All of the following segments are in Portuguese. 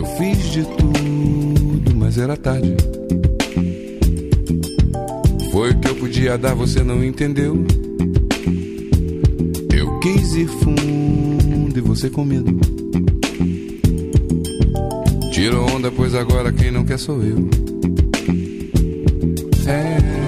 Eu fiz de tudo, mas era tarde. Foi o que eu podia dar, você não entendeu. Eu quis ir fundo e você com medo. Tirou onda, pois agora quem não quer sou eu. É.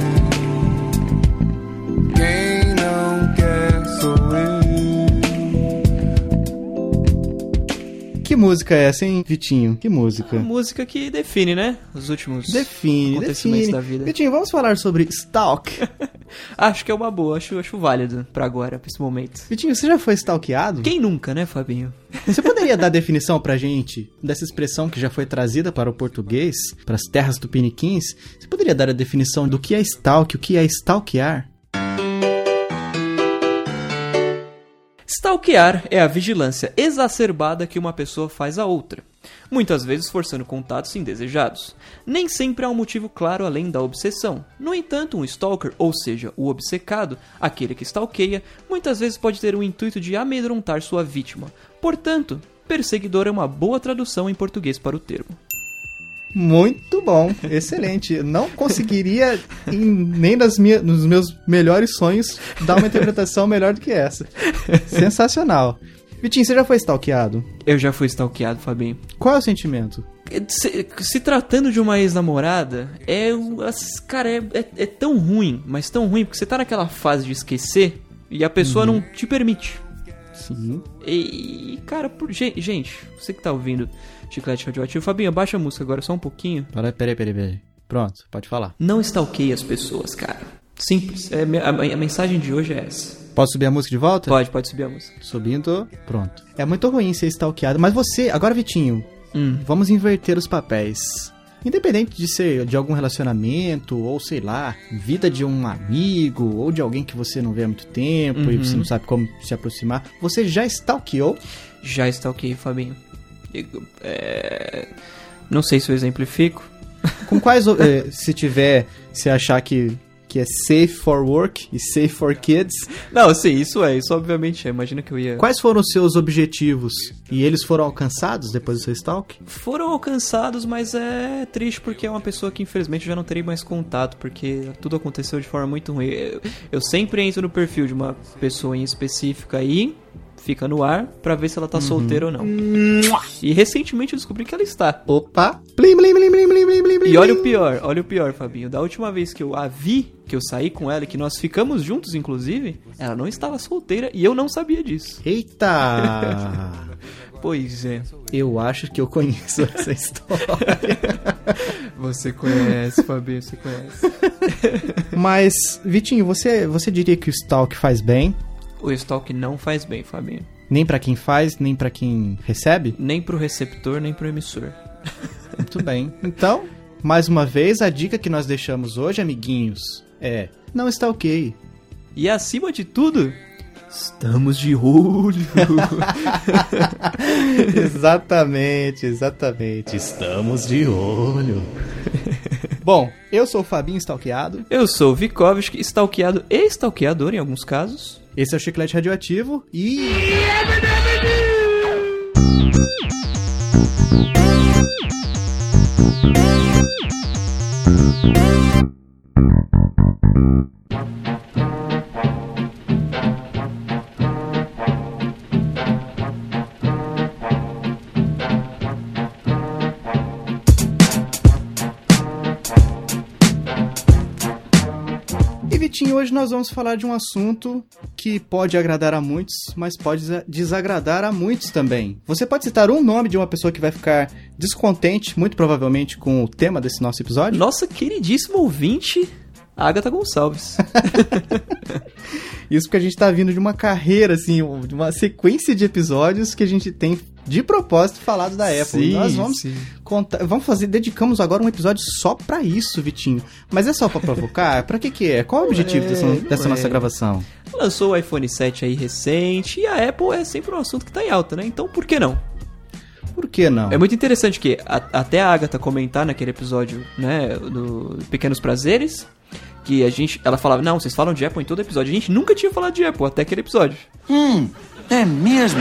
música é essa, hein, Vitinho? Que música? A música que define, né? Os últimos Define, acontecimentos define. da vida. Vitinho, vamos falar sobre Stalk. Acho que é uma boa, acho, acho válido pra agora, pra esse momento. Vitinho, você já foi stalkeado? Quem nunca, né, Fabinho? Você poderia dar definição pra gente dessa expressão que já foi trazida para o português, para as terras tupiniquins? Você poderia dar a definição do que é stalk, o que é stalkear? Stalkear é a vigilância exacerbada que uma pessoa faz a outra, muitas vezes forçando contatos indesejados. Nem sempre há um motivo claro além da obsessão. No entanto, um stalker, ou seja, o obcecado, aquele que stalkeia, muitas vezes pode ter o intuito de amedrontar sua vítima. Portanto, perseguidor é uma boa tradução em português para o termo. Muito bom, excelente. Não conseguiria, em- nem nas minha, nos meus melhores sonhos, dar uma interpretação melhor do que essa. Sensacional. Vitinho, você já foi stalkeado? Eu já fui stalkeado, Fabinho. Qual é o sentimento? Se, se tratando de uma ex-namorada, é. Cara, é, é, é tão ruim, mas tão ruim, porque você tá naquela fase de esquecer e a pessoa não te permite. Sim. E, cara, por, gen- gente, você que tá ouvindo Chiclete Radioativo, Fabinho, abaixa a música agora só um pouquinho. Peraí, peraí, peraí, peraí. Pronto, pode falar. Não stalkeie as pessoas, cara. Simples. É, a, a mensagem de hoje é essa. Posso subir a música de volta? Pode, pode subir a música. Subindo, pronto. É muito ruim ser stalkeado, mas você, agora Vitinho, Hum. vamos inverter os papéis. Independente de ser de algum relacionamento, ou sei lá, vida de um amigo, ou de alguém que você não vê há muito tempo e você não sabe como se aproximar, você já stalkeou? Já stalkeei, Fabinho. E, É... Não sei se eu exemplifico. Com quais, eh, se tiver, se achar que, que é safe for work e safe for kids, Não, sim, isso é, isso obviamente é. Imagina que eu ia. quais foram os seus objetivos? E eles foram alcançados depois do seu stalk? Foram alcançados, mas é triste porque é uma pessoa que infelizmente eu já não terei mais contato, porque tudo aconteceu de forma muito ruim. Eu, eu sempre entro no perfil de uma pessoa em específica aí, fica no ar, pra ver se ela tá solteira ou não. E recentemente eu descobri que ela está. Opa! Blim, blim, blim, blim, blim, blim, blim, blim. E olha o pior, olha o pior, Fabinho. Da última vez que eu a vi, que eu saí com ela, e que nós ficamos juntos, inclusive, ela não estava solteira e eu não sabia disso. Eita! Pois é. Eu acho que eu conheço essa história. Você conhece, Fabinho, você conhece. Mas, Vitinho, você, você diria que o stalk faz bem? O stalk não faz bem, Fabinho. Nem pra quem faz, nem pra quem recebe? Nem pro receptor, nem pro emissor. Muito bem. Então, mais uma vez, a dica que nós deixamos hoje, amiguinhos, é: não stalkeie. E acima de tudo, estamos de olho. exatamente, exatamente. Estamos de olho. Bom, eu sou o Fabinho Stalkeado. Eu sou o Vikovski, stalkeado e stalkeador em alguns casos. Esse é o Chiclete Radioativo e. Vitinho, hoje nós vamos falar de um assunto que pode agradar a muitos, mas pode desa- desagradar a muitos também. Você pode citar um nome de uma pessoa que vai ficar descontente, muito provavelmente, com o tema desse nosso episódio? Nossa queridíssima ouvinte, Agatha Gonçalves. Isso porque a gente tá vindo de uma carreira, assim, de uma sequência de episódios que a gente tem de propósito falado da Apple. Sim, nós vamos sim. contar, vamos fazer, dedicamos agora um episódio só pra isso, Vitinho. Mas é só pra provocar? pra que que é? Qual é o objetivo é, dessa, dessa é. nossa gravação? Lançou o iPhone 7 aí recente e a Apple é sempre um assunto que tá em alta, né? Então por que não? Por que não? É muito interessante que a- até a Agatha comentar naquele episódio, né, do Pequenos Prazeres, que a gente, ela falava, não, vocês falam de Apple em todo episódio. A gente nunca tinha falado de Apple até aquele episódio. É mesmo?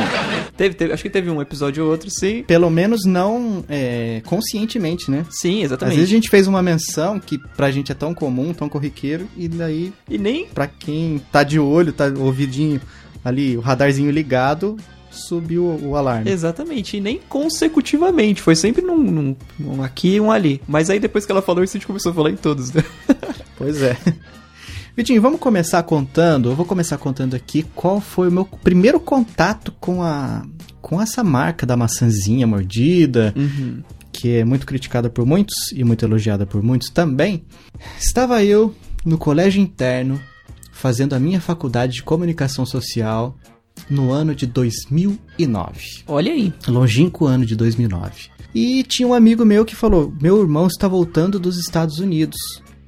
Teve, teve- acho que teve um episódio ou outro, sim. Pelo menos não é, conscientemente, né? Sim, Às exatamente. vezes a gente fez uma menção que pra gente é tão comum, tão corriqueiro, e daí, E nem. pra quem tá de olho, tá ouvidinho ali, o radarzinho ligado, subiu o, alarme. Exatamente, e nem consecutivamente. Foi sempre num, num- um aqui e um ali. Mas aí depois que ela falou isso, a gente começou a falar em todos, né? Pois é. Vitinho, vamos começar contando. Eu vou começar contando aqui qual foi o meu primeiro contato com a com essa marca da maçãzinha mordida, Uhum. que é muito criticada por muitos e muito elogiada por muitos também. Estava eu no colégio interno fazendo a minha faculdade de comunicação social no ano de 2009 Olha aí. longínquo ano de 2009. E tinha um amigo meu que falou: Meu irmão está voltando dos Estados Unidos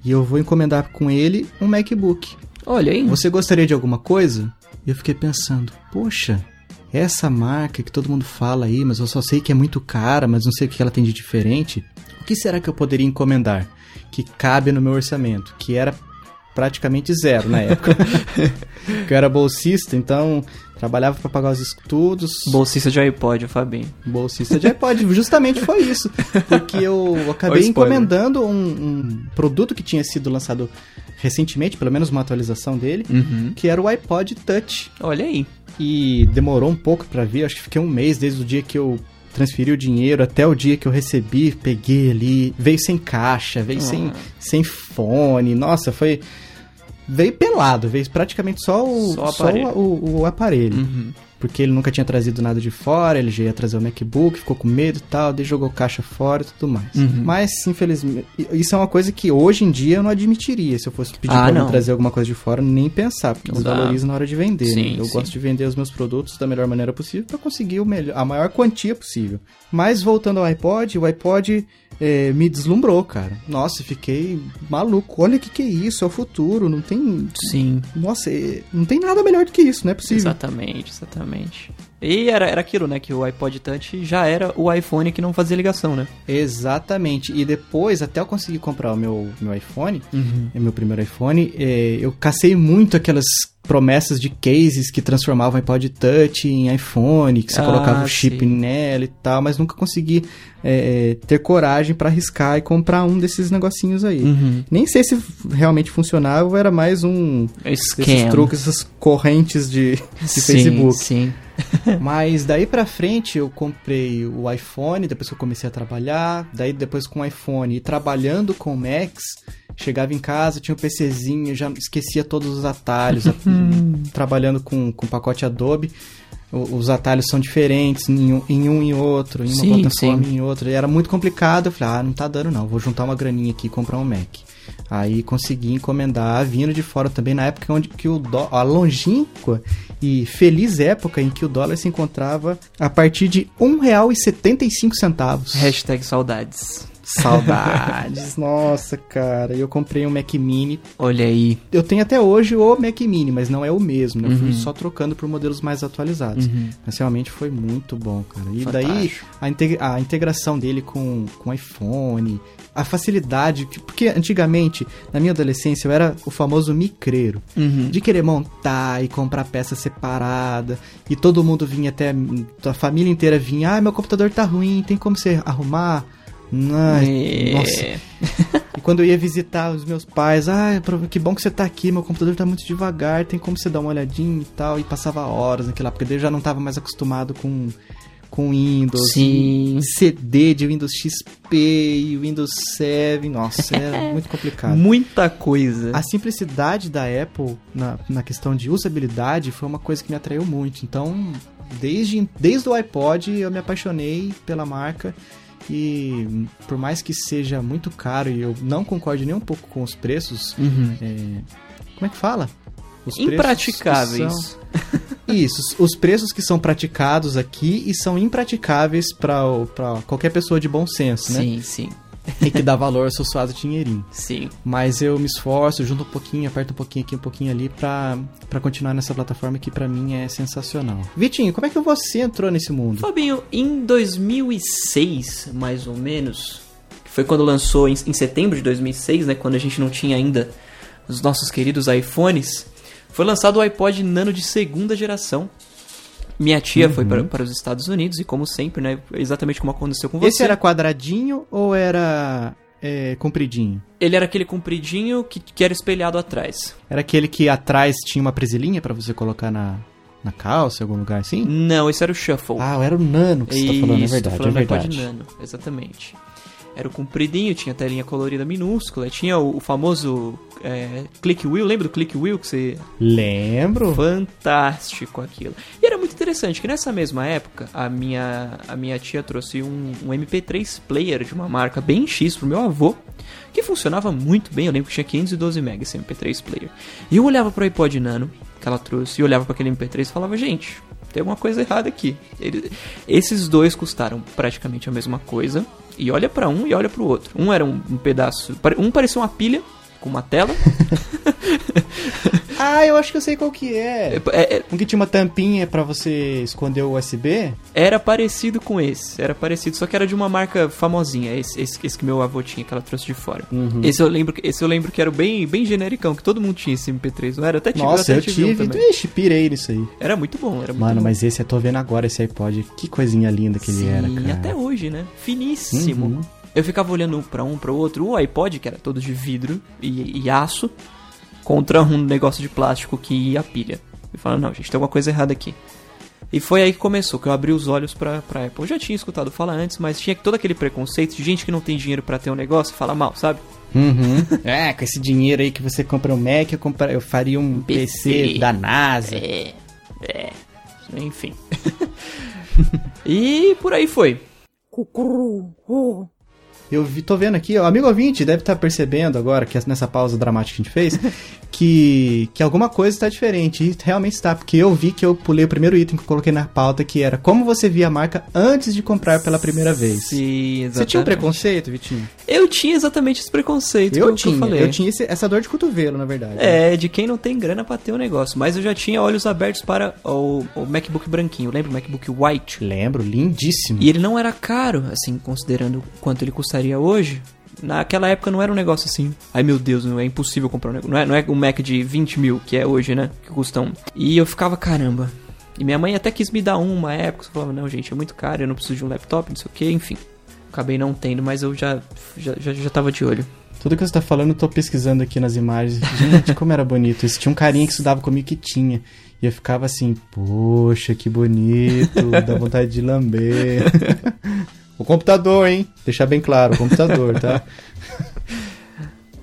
e eu vou encomendar com ele um MacBook. Olha aí. Você gostaria de alguma coisa? E eu fiquei pensando: Poxa, essa marca que todo mundo fala aí, mas eu só sei que é muito cara, mas não sei o que ela tem de diferente. O que será que eu poderia encomendar que cabe no meu orçamento? Que era praticamente zero na época. eu era bolsista, então trabalhava para pagar os estudos. Bolsista de iPod, o Fabinho. Bolsista de iPod, justamente foi isso. Porque eu acabei encomendando um, um produto que tinha sido lançado recentemente, pelo menos uma atualização dele, Uhum. que era o iPod Touch. Olha aí. E demorou um pouco pra vir, acho que fiquei um mês desde o dia que eu transferi o dinheiro até o dia que eu recebi, peguei ali, veio sem caixa, veio sem, Ah. sem fone, nossa, foi... Veio pelado, veio praticamente só o, Só o só aparelho. o, o- aparelho Uhum. porque ele nunca tinha trazido nada de fora, ele já ia trazer o MacBook, ficou com medo e tal, daí jogou caixa fora e tudo mais. Uhum. Mas, infelizmente, isso é uma coisa que hoje em dia eu não admitiria. Se eu fosse pedir Ah, pra não. trazer alguma coisa de fora, nem pensar, porque desvaloriza na hora de vender. né? Sim, Eu sim. gosto de vender os meus produtos da melhor maneira possível para conseguir o melhor, a maior quantia possível. Mas voltando ao iPod, o iPod eh, me deslumbrou, cara. Nossa, fiquei maluco. Olha o que, que é isso, é o futuro. Não tem. Sim. Nossa, eh, não tem nada melhor do que isso, não é possível. Exatamente, exatamente. E era, era aquilo, né? Que o iPod Touch já era o iPhone que não fazia ligação, né? Exatamente. E depois, até eu conseguir comprar o meu, meu iPhone, Uhum. é meu primeiro iPhone, é, eu cacei muito aquelas promessas de cases que transformavam o iPod Touch em iPhone, que você Ah, colocava o chip sim. nela e tal, mas nunca consegui é, ter coragem pra arriscar e comprar um desses negocinhos aí. Uhum. Nem sei se realmente funcionava era mais um desses Scam. truques, essas correntes de, de Sim, Facebook. Sim. Mas daí pra frente eu comprei o iPhone, depois que eu comecei a trabalhar, daí depois com o iPhone e trabalhando com o Max, chegava em casa, tinha o PCzinho, já esquecia todos os atalhos, trabalhando com, com o pacote Adobe. Os atalhos são diferentes em um em um e outro, em uma Sim, plataforma sim. e em outra. E era muito complicado. Eu falei, ah, não tá dando não, vou juntar uma graninha aqui e comprar um Mac. Aí consegui encomendar, vindo de fora também, na época onde que o dó, a longínqua e feliz época em que o dólar se encontrava a partir de R$ 1,75. Hashtag saudades. Saudades, nossa, cara. Eu comprei um Mac Mini. Olha aí. Eu tenho até hoje o Mac Mini, mas não é o mesmo, né? Eu fui Uhum. só trocando por modelos mais atualizados. Uhum. Mas realmente foi muito bom, cara. E daí Fantástico. a, integ- a integração dele com o iPhone, a facilidade. que- Porque antigamente, na minha adolescência, eu era o famoso micreiro. Uhum. De querer montar e comprar peça separada. E todo mundo vinha até. A família inteira vinha. Ah, meu computador tá ruim, tem como você arrumar? Ai, É. Nossa. E quando eu ia visitar os meus pais, ah, que bom que você tá aqui, meu computador tá muito devagar, tem como você dar uma olhadinha e tal. E passava horas naquela época, eu já não tava mais acostumado com, com Windows. Sim. CD de Windows XP e Windows 7. Nossa, era muito complicado. Muita coisa. A simplicidade da Apple na, na questão de usabilidade foi uma coisa que me atraiu muito. Então, desde, desde o iPod eu me apaixonei pela marca. E por mais que seja muito caro e eu não concorde nem um pouco com os preços, Uhum. é, como é que fala? Os preços que Impraticáveis. são- Isso, os preços que são praticados aqui e são impraticáveis para qualquer pessoa de bom senso, né? Sim, sim. E que dá valor ao seu suado dinheirinho. Sim. Mas eu me esforço, junto um pouquinho, aperto um pouquinho aqui, um pouquinho ali pra, pra continuar nessa plataforma que pra mim é sensacional. Vitinho, como é que você entrou nesse mundo? Fabinho, em 2006, mais ou menos, que foi quando lançou em, em setembro de 2006, né, quando a gente não tinha ainda os nossos queridos iPhones, foi lançado o iPod Nano de segunda geração. Minha tia foi para, para os Estados Unidos e, como sempre, né? Exatamente como aconteceu com você. Esse era quadradinho ou era é, compridinho? Ele era aquele compridinho que, que era espelhado atrás. Era aquele que atrás tinha uma presilhinha pra você colocar na, na calça, em algum lugar assim? Não, esse era o Shuffle. Ah, era o nano que você tá falando, é Isso, tô verdade, é verdade. Nano, exatamente. Era o compridinho, tinha telinha colorida minúscula, tinha o, o famoso é, click wheel, lembra do click wheel que você Lembro. fantástico aquilo. E era muito interessante que nessa mesma época a minha, a minha tia trouxe um, um MP3 player de uma marca bem X pro meu avô, que funcionava muito bem. Eu lembro que tinha 512 MB esse MP3 player. E eu olhava pro iPod Nano que ela trouxe e olhava para aquele MP3 e falava: gente, tem alguma coisa errada aqui. Ele- esses dois custaram praticamente a mesma coisa. E olha pra um e olha pro outro. Um era um, um pedaço. Um parecia uma pilha com uma tela. Ah, eu acho que eu sei qual que é. É- é- Um que tinha uma tampinha pra você esconder o USB. Era parecido com esse, era parecido, só que era de uma marca famosinha, esse, esse, esse que meu avô tinha, que ela trouxe de fora. Uhum. Esse eu lembro, que- esse eu lembro que era bem, bem genericão, que todo mundo tinha esse MP3, não era? Até tive, Nossa, até eu tive tive. também. Ixi, pirei nisso aí. Era muito bom, era muito Mano, bom. mas esse eu tô vendo agora, esse iPod. Que coisinha linda que ele Sim, era, cara. até hoje, né? Finíssimo. Uhum. Eu ficava olhando pra um, pra outro, o iPod, que era todo de vidro e, e aço, contra um negócio de plástico que ia pilha. E falando, não, gente, tem alguma coisa errada aqui. E foi aí que começou, que eu abri os olhos pra, pra Apple. Eu já tinha escutado falar antes, mas tinha todo aquele preconceito de gente que não tem dinheiro pra ter um negócio fala mal, sabe? Uhum. É, com esse dinheiro aí que você compra um Mac, eu, compra- eu faria um PC, PC. da NASA. É, é, enfim. e por aí foi. Eu vi, tô vendo aqui, ó, amigo ouvinte deve estar percebendo agora, que nessa pausa dramática que a gente fez, que, que alguma coisa está diferente. E realmente está, porque eu vi que eu pulei o primeiro item que eu coloquei na pauta, que era como você via a marca antes de comprar pela primeira vez. Sim, Você tinha um exatamente. preconceito, Vitinho? Eu tinha exatamente esse preconceito Eu que, tinha, eu falei. eu tinha esse- essa dor de cotovelo, na verdade. É, de quem não tem grana pra ter um negócio. Mas eu já tinha olhos abertos para o, o MacBook branquinho. Lembra o MacBook White? Lembro, lindíssimo. E ele não era caro, assim, considerando quanto ele hoje. Naquela época não era um negócio assim. Ai meu Deus, não é impossível comprar um negócio. Não é, não é um Mac de 20 mil, que é hoje, né? Que custa um. E eu ficava, caramba. E minha mãe até quis me dar um uma época. Só falava, não, gente, é muito caro, eu não preciso de um laptop, não sei o que, enfim. Acabei não tendo, mas eu já, já, já, já tava de olho. Tudo que você tá falando, eu tô pesquisando aqui nas imagens. Gente, como era bonito isso. Tinha um carinha que estudava comigo que tinha. E eu ficava assim, poxa, que bonito, dá vontade de lamber. o computador, hein? Deixar bem claro, o computador, tá?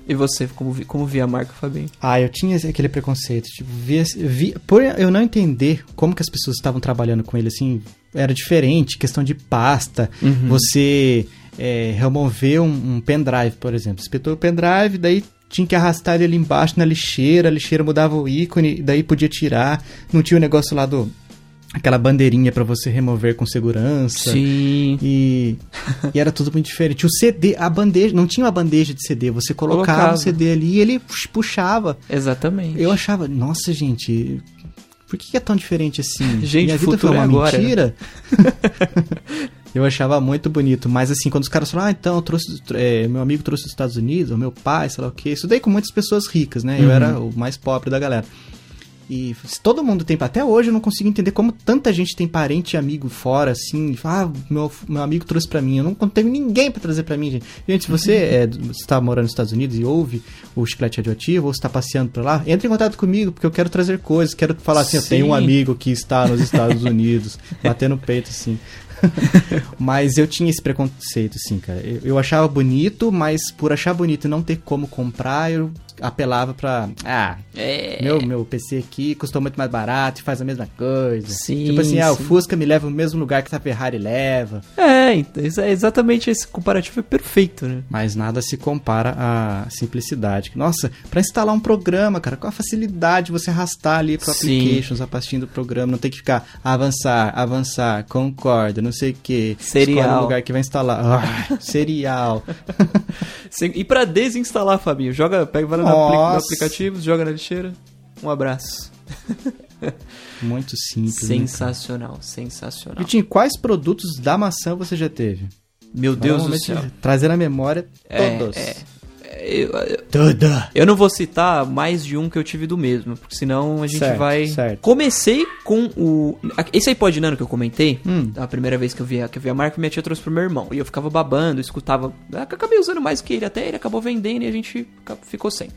E você, como, vi, como via a marca, Fabinho? Ah, eu tinha aquele preconceito. Tipo, via, via, por eu não entender como que as pessoas estavam trabalhando com ele, assim, era diferente. Questão de pasta. Uhum. Você é, remover um, um pendrive, por exemplo. Espetou o pendrive, daí tinha que arrastar ele ali embaixo na lixeira. A lixeira mudava o ícone, daí podia tirar. Não tinha o negócio lá do... Aquela bandeirinha pra você remover com segurança. Sim. E, e era tudo muito diferente. O CD, a bandeja, não tinha uma bandeja de CD, você colocava, Colocava. o CD ali e ele pux- puxava. Exatamente. Eu achava, nossa, gente, por que é tão diferente assim? Gente, Minha vida foi uma é agora, mentira. eu achava muito bonito, mas assim, quando os caras falaram, ah, então, eu trouxe, é, meu amigo trouxe dos Estados Unidos, ou meu pai, sei lá o quê. Isso daí com muitas pessoas ricas, né? Eu Uhum. era o mais pobre da galera. E se todo mundo tem, até hoje eu não consigo entender como tanta gente tem parente e amigo fora, assim, e fala, ah, meu, meu amigo trouxe pra mim, eu não tenho ninguém pra trazer pra mim, gente. Gente, se você é, está morando nos Estados Unidos e ouve o Chiclete Radioativo, ou está passeando por lá, entre em contato comigo, porque eu quero trazer coisas, quero falar assim, eu tenho um Sim. amigo que está nos Estados Unidos, bater no peito, assim. mas eu tinha esse preconceito, assim, cara. Eu, eu achava bonito, mas por achar bonito e não ter como comprar, eu apelava pra. Ah, É. meu, meu PC aqui custou muito mais barato e faz a mesma coisa. Sim, tipo assim, ah, o sim. Fusca me leva no mesmo lugar que a Ferrari leva. É, então, exa- exatamente esse comparativo é perfeito, né? Mas nada se compara à simplicidade. Nossa, pra instalar um programa, cara, com a facilidade você arrastar ali pro Sim. applications, a pastinha do programa, não tem que ficar avançar, avançar, concorda, não sei o que. Serial. Escolhe o lugar que vai instalar. Ah, serial. E pra desinstalar, Fabinho, joga, pega, vai no, aplicativo, joga na lixeira. Um abraço. Muito simples. né? Sensacional, sensacional. Vitinho, quais produtos da maçã você já teve? Meu Deus do céu. Trazer na memória É, todos. é. eu, eu- Tudo. eu não vou citar mais de um que eu tive do mesmo, porque senão a gente Certo, vai. certo. Comecei com o. Esse iPod Nano que eu comentei, Hum. a primeira vez que eu vi, a- que eu vi a marca, minha tia trouxe pro meu irmão. E eu ficava babando, escutava. Acabei usando mais que ele, até ele acabou vendendo e a gente ficou sem.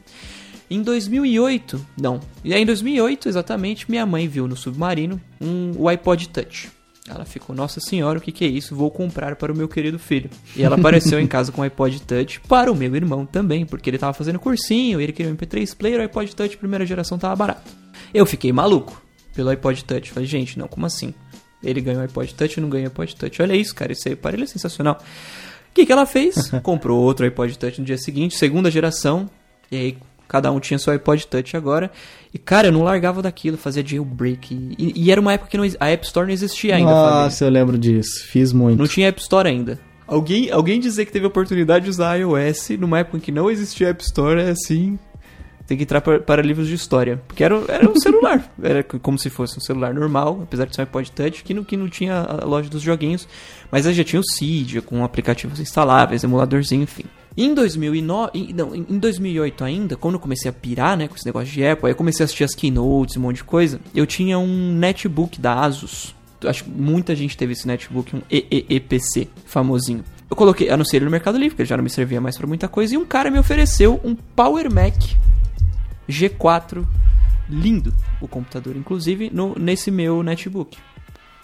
Em 2008, não. E aí em 2008, exatamente, minha mãe viu no submarino um, o iPod Touch. Ela ficou, nossa senhora, o que, que é isso? Vou comprar para o meu querido filho. E ela apareceu em casa com o iPod Touch para o meu irmão também, porque ele tava fazendo cursinho, ele queria um MP3 player, o iPod Touch primeira geração tava barato. Eu fiquei maluco pelo iPod Touch. Falei, gente, não, como assim? Ele ganhou o iPod Touch e não ganhou o iPod Touch. Olha isso, cara, esse aparelho é sensacional. O que, que ela fez? Comprou outro iPod Touch no dia seguinte, segunda geração. E aí cada um tinha seu iPod Touch agora. E cara, eu não largava daquilo, fazia jailbreak. E, e era uma época que não, a App Store não existia ainda, Fabinho. Nossa, eu lembro disso. Fiz muito. Não tinha App Store ainda. Alguém, alguém dizer que teve a oportunidade de usar iOS numa época em que não existia App Store é assim. Tem que entrar para, para livros de história. Porque era, era um celular. Era como se fosse um celular normal, apesar de ser um iPod Touch, que não, que não tinha a loja dos joguinhos. Mas aí já tinha o Cydia, com aplicativos instaláveis, emuladorzinho, enfim. Em 2009, em- não, em 2008 ainda, quando eu comecei a pirar, né, com esse negócio de Apple, aí eu comecei a assistir as keynotes, um monte de coisa, eu tinha um netbook da Asus. Acho que muita gente teve esse netbook, um EEEPC, famosinho. Eu coloquei, anunciei ele no Mercado Livre, porque já não me servia mais pra muita coisa, e um cara me ofereceu um Power Mac G4 lindo, o computador, inclusive, no, nesse meu netbook.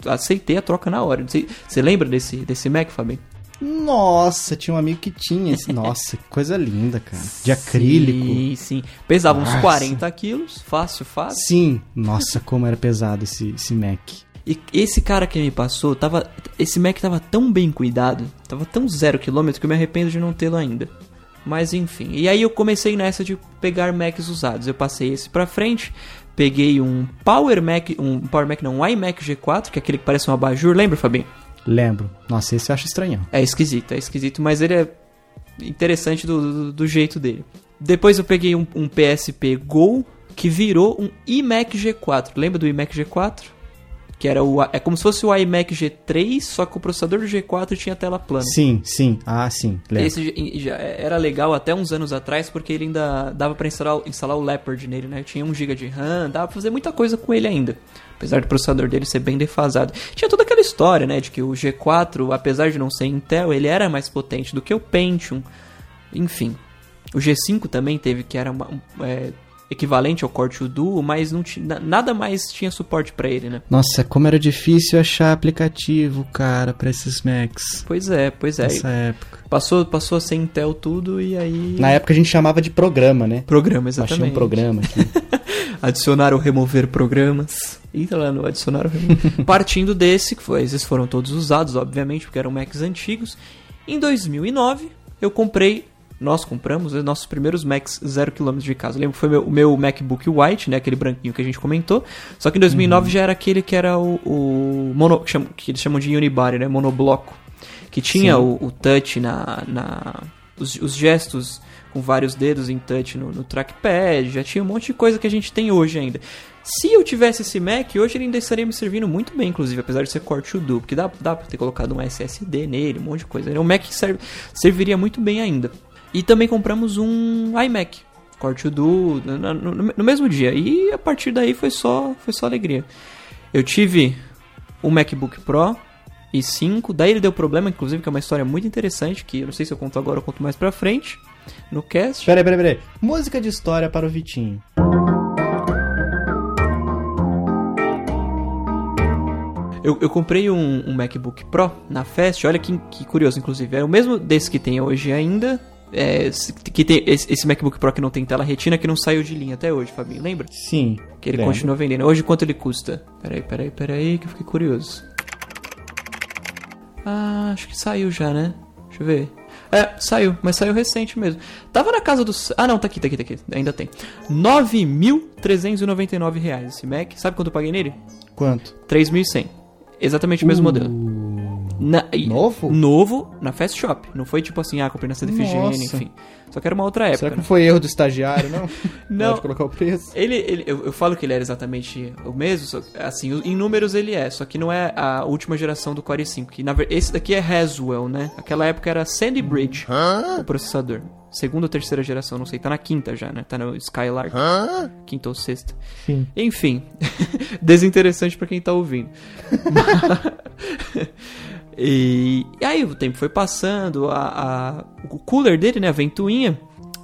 Aceitei a troca na hora. Você lembra desse, desse Mac, Fabinho? Nossa, tinha um amigo que tinha esse. Nossa, que coisa linda, cara. De acrílico. Sim, sim. Pesava uns Nossa. 40 quilos, fácil, fácil. Sim. Nossa, como era pesado esse, esse Mac. E esse cara que me passou, tava, esse Mac tava tão bem cuidado, tava tão zero quilômetro que eu me arrependo de não tê-lo ainda. Mas enfim. E aí eu comecei nessa de pegar Macs usados. Eu passei esse pra frente, peguei um Power Mac, um Power Mac não, um iMac G4, que é aquele que parece um abajur, lembra, Fabinho? Lembro. Nossa, esse eu acho estranhão. É esquisito, é esquisito, mas ele é interessante do, do, do jeito dele. Depois eu peguei um, um PSP Go que virou um iMac G4. Lembra do iMac G4? Que era o. É como se fosse o iMac G3, só que o processador do G4 tinha tela plana. Sim, sim. Ah, sim. Lembro. Esse já- já era legal até uns anos atrás, porque ele ainda dava pra instalar, instalar o Leopard nele, né? Tinha 1 GB de RAM, dava pra fazer muita coisa com ele ainda. Apesar do processador dele ser bem defasado. Tinha toda aquela história, né? De que o G4, apesar de não ser Intel, ele era mais potente do que o Pentium. Enfim. O G5 também teve que era uma- um, é, equivalente ao Core 2 Duo, mas não nada mais tinha suporte pra ele, né? Nossa, como era difícil achar aplicativo, cara, pra esses Macs. Pois é, pois é. Nessa época. Passou, passou a ser Intel tudo e aí... Na época a gente chamava de programa, né? Programa, exatamente. um programa aqui. adicionar ou remover programas. Entra lá no adicionar ou remover. Partindo desse, que foi, esses foram todos usados, obviamente, porque eram Macs antigos. Em 2009, eu comprei, nós compramos os nossos primeiros Macs 0km de casa. Eu lembro que foi meu- o meu MacBook White, né, aquele branquinho que a gente comentou. Só que em 2009 já era aquele que era o, o mono, que, chamam- que eles chamam de unibody, né, monobloco. Que tinha o, o touch na... na os, os gestos com vários dedos em touch no, no trackpad, já tinha um monte de coisa que a gente tem hoje ainda. Se eu tivesse esse Mac, hoje ele ainda estaria me servindo muito bem, inclusive, apesar de ser Core 2 Duo, porque dá, dá pra ter colocado um SSD nele, um monte de coisa. O Mac serve, serviria muito bem ainda. E também compramos um iMac, Core 2 Duo, no, no- no mesmo dia. E a partir daí foi só, foi só alegria. Eu tive um MacBook Pro e 5, daí ele deu problema, inclusive, que é uma história muito interessante, que eu não sei se eu conto agora ou conto mais pra frente, no cast. Peraí, peraí, peraí. Música de história para o Vitinho. Eu, eu comprei um, um MacBook Pro na Fest, olha que, que curioso, inclusive. É o mesmo desse que tem hoje ainda. É, que tem esse, MacBook Pro que não tem tela retina, que não saiu de linha até hoje, Fabinho, lembra? Sim. Que ele lembro. continua vendendo. Hoje quanto ele custa? Peraí, peraí, peraí, que eu fiquei curioso. Ah, acho que saiu já, né? Deixa eu ver. É, saiu, mas saiu recente mesmo. Tava na casa dos. Ah, não, tá aqui, tá aqui, tá aqui. Ainda tem. 9.399 reais esse Mac. Sabe quanto eu paguei nele? Quanto? 3.100. Exatamente o mesmo modelo. Na- Novo? Novo na Fast Shop. Não foi tipo assim, ah, comprei na Santa Efigênia, enfim. Só que era uma outra época. Será que né? não foi erro do estagiário, não? Não. Pode colocar o preço. Ele, ele eu, eu falo que ele era exatamente o mesmo, só- assim, em números ele é, só que não é a última geração do Core i5, que na esse daqui é Haswell, né? Aquela época era Sandy Bridge, o processador. Segunda ou terceira geração, não sei, tá na quinta já, né? Tá no Skylark. Quinta ou sexta. Sim. Enfim, desinteressante pra quem tá ouvindo. e, e aí o tempo foi passando, a, a- o cooler dele, né, a ventoinha,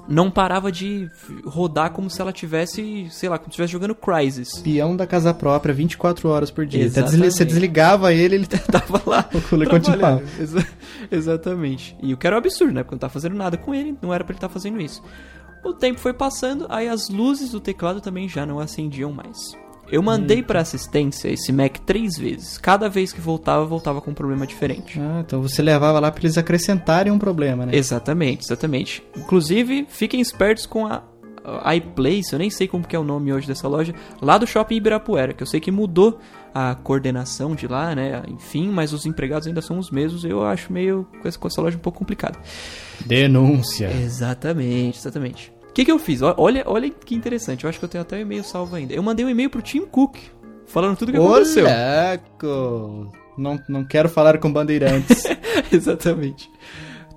não parava de rodar como se ela tivesse, sei lá, como se estivesse jogando Crysis. Peão da casa própria, 24 horas por dia. Até Exatamente. Você desligava ele, ele Tava lá. O cooler continuava. Exa- exatamente. E o que era um absurdo, né? Porque não tava fazendo nada com ele, não era pra ele estar fazendo isso. O tempo foi passando, aí as luzes do teclado também já não acendiam mais. Eu mandei pra assistência esse Mac três vezes. Cada vez que voltava, voltava com um problema diferente. Ah, então você levava lá pra eles acrescentarem um problema, né? Exatamente, exatamente. Inclusive, fiquem espertos com a, iPlace, eu nem sei como que é o nome hoje dessa loja, lá do Shopping Ibirapuera, que eu sei que mudou a coordenação de lá, né? Enfim, mas os empregados ainda são os mesmos. Eu acho meio com essa, com essa loja um pouco complicado. Denúncia. Exatamente, exatamente. O que, que eu fiz? Olha, olha que interessante. Eu acho que eu tenho até o e-mail salvo ainda. Eu mandei um e-mail pro Tim Cook, falando tudo que aconteceu. Oleco. Não, não quero falar com bandeirantes. Exatamente.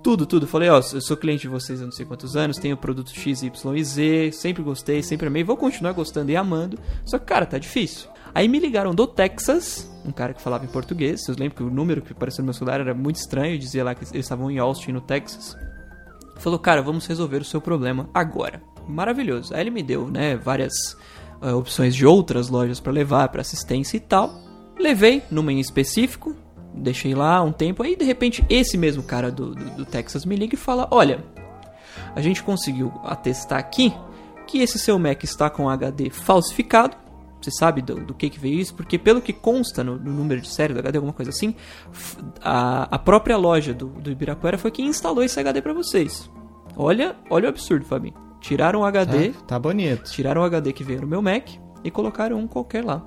Tudo, tudo. Falei, ó, eu sou cliente de vocês há não sei quantos anos, tenho produto X, Y e Z, sempre gostei, sempre amei, vou continuar gostando e amando. Só que, cara, tá difícil. Aí me ligaram do Texas, um cara que falava em português. Vocês lembram que o número que apareceu no meu celular era muito estranho, dizia lá que eles estavam em Austin, no Texas. Falou, cara, vamos resolver o seu problema agora. Maravilhoso. Aí ele me deu, né, várias ah, opções de outras lojas pra levar, pra assistência e tal. Levei numa em específico, deixei lá um tempo. Aí de repente esse mesmo cara do, do, do Texas me liga e fala: Olha, a gente conseguiu atestar aqui que esse seu Mac está com HD falsificado. Você sabe do, do que, que veio isso? Porque pelo que consta no, no número de série do HD, alguma coisa assim, a, a própria loja do, do Ibirapuera foi quem instalou esse HD pra vocês. Olha, olha o absurdo, Fabinho. Tiraram o HD, tá, tá bonito. tiraram o HD que veio no meu Mac e colocaram um qualquer lá.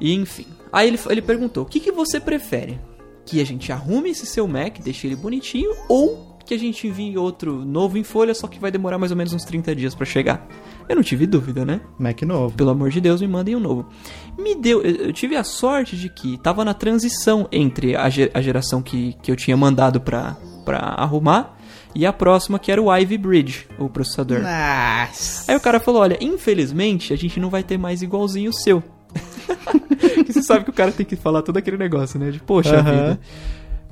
E enfim. Aí ele, ele perguntou: o que, que você prefere? Que a gente arrume esse seu Mac, deixe ele bonitinho, ou que a gente envie outro novo em folha, só que vai demorar mais ou menos uns 30 dias pra chegar? Eu não tive dúvida, né? Mac novo. Pelo amor de Deus, me mandem um novo. Me deu. Eu tive a sorte de que tava na transição entre a, ge- a geração que, que eu tinha mandado pra, pra arrumar e a próxima, que era o Ivy Bridge, o processador. Nossa. Aí o cara falou: Olha, infelizmente a gente não vai ter mais igualzinho o seu. que você sabe que o cara tem que falar todo aquele negócio, né? De poxa Aham. vida.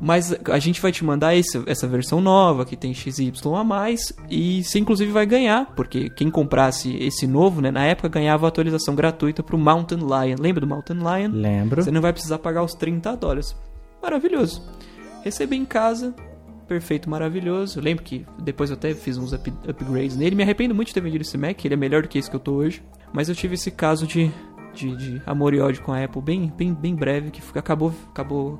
Mas a gente vai te mandar esse- essa versão nova que tem XY a mais e você inclusive vai ganhar, porque quem comprasse esse novo, né, na época ganhava a atualização gratuita pro Mountain Lion. Lembra do Mountain Lion? Lembro. Você não vai precisar pagar os 30 dólares. Maravilhoso. Recebi em casa, perfeito, maravilhoso. Eu lembro que depois eu até fiz uns up- upgrades nele. Me arrependo muito de ter vendido esse Mac, ele é melhor do que esse que eu tô hoje. Mas eu tive esse caso de, de, de amor e ódio com a Apple bem, bem, bem breve, que acabou, acabou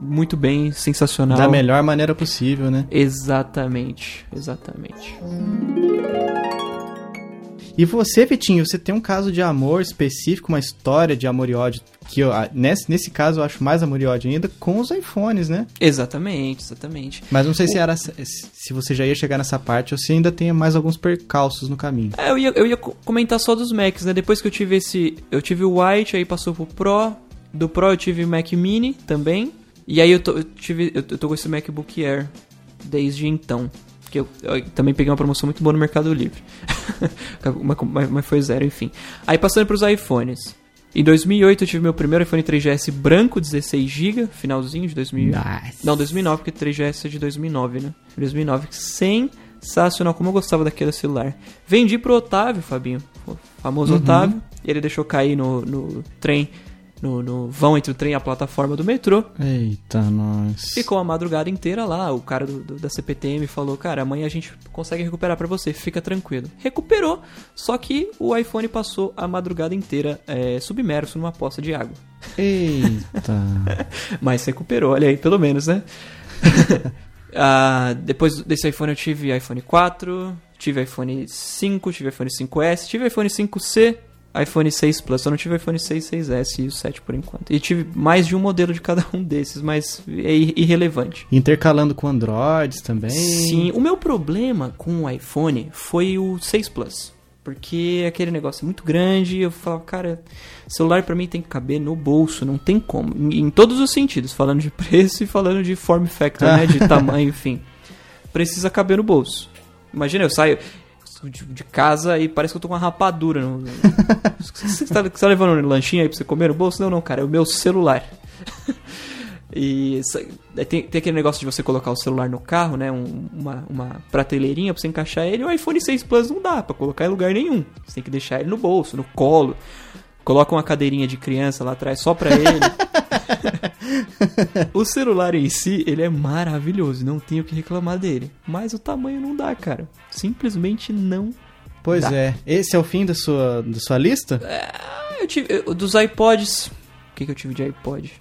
muito bem, sensacional. Da melhor maneira possível, né? Exatamente, exatamente. E você, Vitinho, você tem um caso de amor específico, uma história de amor e ódio, que eu, ah, nesse, nesse caso eu acho mais amor e ódio ainda, com os iPhones, né? Exatamente, exatamente. Mas não sei se era se você já ia chegar nessa parte ou se ainda tem mais alguns percalços no caminho. É, eu ia, eu ia co- comentar só dos Macs, né? Depois que eu tive esse. Eu tive o White, aí passou pro Pro. Do Pro eu tive o Mac Mini também. E aí eu, tô, eu tive. Eu, eu tô com esse MacBook Air desde então. Que eu, eu também peguei uma promoção muito boa no Mercado Livre. mas, mas- foi zero, enfim. Aí passando pros iPhones. Em 2008 eu tive meu primeiro iPhone 3GS branco, 16GB, finalzinho de 2000. Nice. Não, 2009, porque 3GS é de 2009, né? 2009, sensacional, como eu gostava daquele celular. Vendi pro Otávio, Fabinho, o famoso Otávio, e ele deixou cair no, no trem, no, no vão entre o trem e a plataforma do metrô. Eita, nós. Ficou a madrugada inteira lá, o cara do, do- da CPTM falou, cara, amanhã a gente consegue recuperar pra você, fica tranquilo. Recuperou, só que o iPhone passou a madrugada inteira é, submerso numa poça de água. Eita. Mas recuperou, olha aí, pelo menos, né? Ah, depois desse iPhone eu tive iPhone 4, tive iPhone 5, tive iPhone 5S, tive iPhone 5C, iPhone 6 Plus. Só não tive iPhone 6, 6S e o 7 por enquanto. E tive mais de um modelo de cada um desses, mas é ir- irrelevante. Intercalando com Androids também. Sim, o meu problema com o iPhone foi o 6 Plus. Porque aquele negócio é muito grande, eu falava, cara, celular pra mim tem que caber no bolso, não tem como. Em, em todos os sentidos, falando de preço e falando de form factor, né, de tamanho, enfim. Precisa caber no bolso. Imagina, eu saio de, de casa e parece que eu tô com uma rapadura. No, você, tá, você tá levando um lanchinho aí pra você comer no bolso? Não, não, cara, é o meu celular. E tem, tem aquele negócio de você colocar o celular no carro, né? um- uma, uma prateleirinha pra você encaixar ele. O iPhone 6 Plus não dá pra colocar em lugar nenhum. Você tem que deixar ele no bolso, no colo. Coloca uma cadeirinha de criança lá atrás só pra ele. o celular em si, ele é maravilhoso, não tenho o que reclamar dele. Mas o tamanho não dá, cara. Simplesmente não. Pois Dá. é. Esse é o fim da sua, da sua lista? Ah, eu tive. eu- dos iPods. O que, que eu tive de iPod?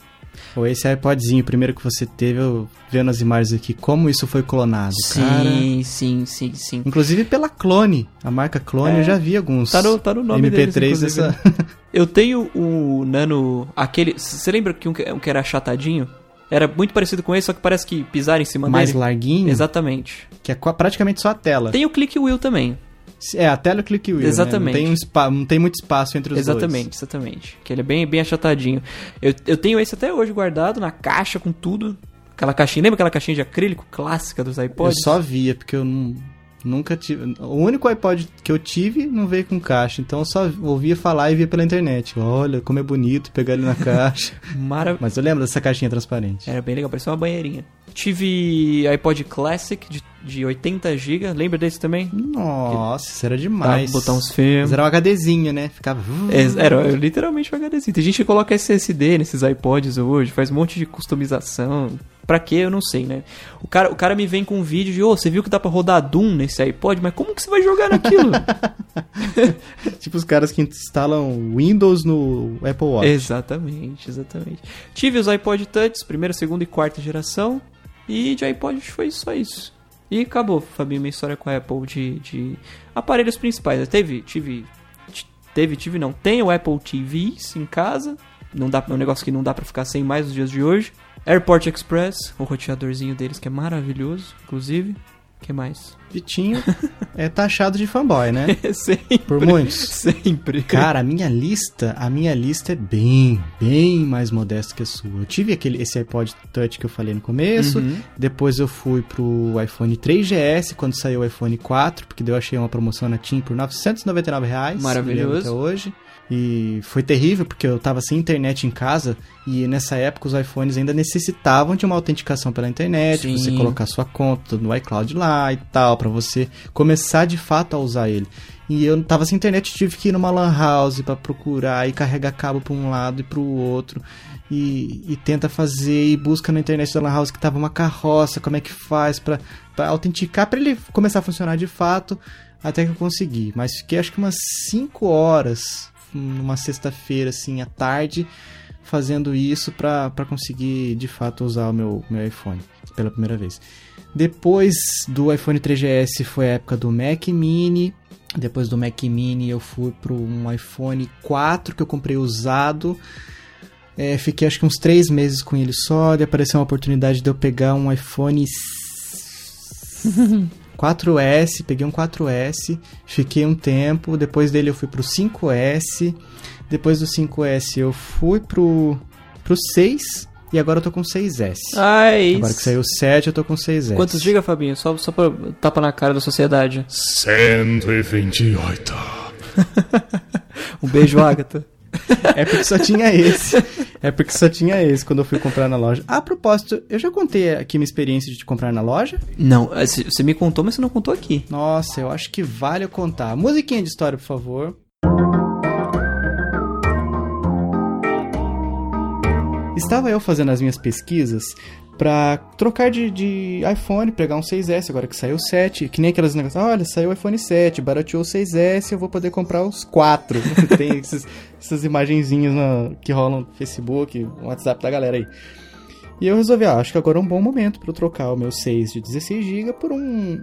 Ou esse iPodzinho, o primeiro que você teve, eu vendo as imagens aqui, como isso foi clonado, cara. Sim, sim, sim, sim. Inclusive pela Clone, a marca Clone, É. eu já vi alguns Tá no, tá no nome deles, MP3 inclusive, dessa... né? Eu tenho o Nano. Aquele. Você lembra que um que um que era achatadinho? Era muito parecido com esse, só que parece que pisaram em cima mais dele. larguinho, Exatamente. que é praticamente só a tela. Tem o Click Wheel também. É, a tela e o click wheel, né? Exatamente. Não, tem um espa- não tem muito espaço entre os exatamente, exatamente. Que ele é bem, bem achatadinho. Eu, eu tenho esse até hoje guardado na caixa com tudo. Aquela caixinha, lembra aquela caixinha de acrílico clássica dos dois. Eu iPods? só via, porque eu não, nunca tive... O único iPod que eu tive não veio com caixa, então eu só ouvia falar e via pela internet. Olha, como é bonito pegar ele na caixa. Maravilhoso. Mas eu lembro dessa caixinha transparente. Era bem legal, parecia uma banheirinha. Tive iPod Classic de, de 80 GB, lembra desse também? Nossa, isso era demais. botar uns filmes. Era um HDzinho, né? Ficava... É, Era literalmente um HDzinho. Tem gente que coloca SSD nesses iPods hoje, faz um monte de customização. Pra quê? Eu não sei, né? O cara, o cara me vem com um vídeo de, ô, você viu que dá pra rodar Doom nesse iPod? Mas como que você vai jogar naquilo? Tipo os caras que instalam Windows no Apple Watch. exatamente, exatamente. Tive os iPod Touch, primeira, segunda e quarta geração. E de iPod foi só isso. E acabou, Fabinho, minha história com a Apple de, de aparelhos principais. Teve, tive, teve, tive não. Tem o Apple TVs em casa. Não dá, é um negócio que não dá pra ficar sem mais nos dias de hoje. Airport Express, o roteadorzinho deles que é maravilhoso, inclusive. que mais? Vitinho é taxado de fanboy, né? sempre. Por muitos. Sempre. Cara, a minha lista, a minha lista é bem, bem mais modesta que a sua. Eu tive aquele esse iPod Touch que eu falei no começo, Uhum. depois eu fui pro iPhone 3GS quando saiu o iPhone 4, porque eu achei uma promoção na TIM por 999 reais. Maravilhoso. Até hoje. E foi terrível porque eu tava sem internet em casa e nessa época os iPhones ainda necessitavam de uma autenticação pela internet, Sim. você colocar sua conta no iCloud lá e tal, pra você começar de fato a usar ele. E eu tava sem internet, tive que ir numa lan house pra procurar e carregar cabo pra um lado e pro outro. E, e tenta fazer e busca na internet da lan house que tava uma carroça, como é que faz pra autenticar, pra ele começar a funcionar de fato, até que eu consegui. Mas fiquei acho que umas 5 horas, numa sexta-feira assim, à tarde, fazendo isso pra conseguir de fato usar o meu, meu iPhone pela primeira vez. Depois do iPhone 3GS foi a época do Mac Mini. Depois do Mac Mini eu fui para um iPhone 4 que eu comprei usado. É, fiquei acho que uns 3 meses com ele só. Daí apareceu uma oportunidade de eu pegar um iPhone 4S. Peguei um 4S. Fiquei um tempo. Depois dele eu fui pro 5S. Depois do 5S eu fui pro, pro 6. E agora eu tô com 6S. Ai, Agora que saiu o 7, eu tô com 6S. Quantos giga, Fabinho? Só, só pra tapa na cara da sociedade. 128. Um beijo, Agatha. É porque só tinha esse. É porque só tinha esse quando eu fui comprar na loja. A propósito, eu já contei aqui minha experiência de comprar na loja. Não, você me contou, mas você não contou aqui. Nossa, eu acho que vale eu contar. Musiquinha de história, por favor. Estava eu fazendo as minhas pesquisas pra trocar de, de iPhone, pegar um 6S, agora que saiu o 7, que nem aquelas negócios, olha, saiu o iPhone 7, barateou o 6S, eu vou poder comprar os 4. Tem esses- essas imagenzinhas no- que rolam no Facebook, no WhatsApp da galera aí. E eu resolvi, ah, acho que agora é um bom momento para eu trocar o meu 6 de 16GB por um,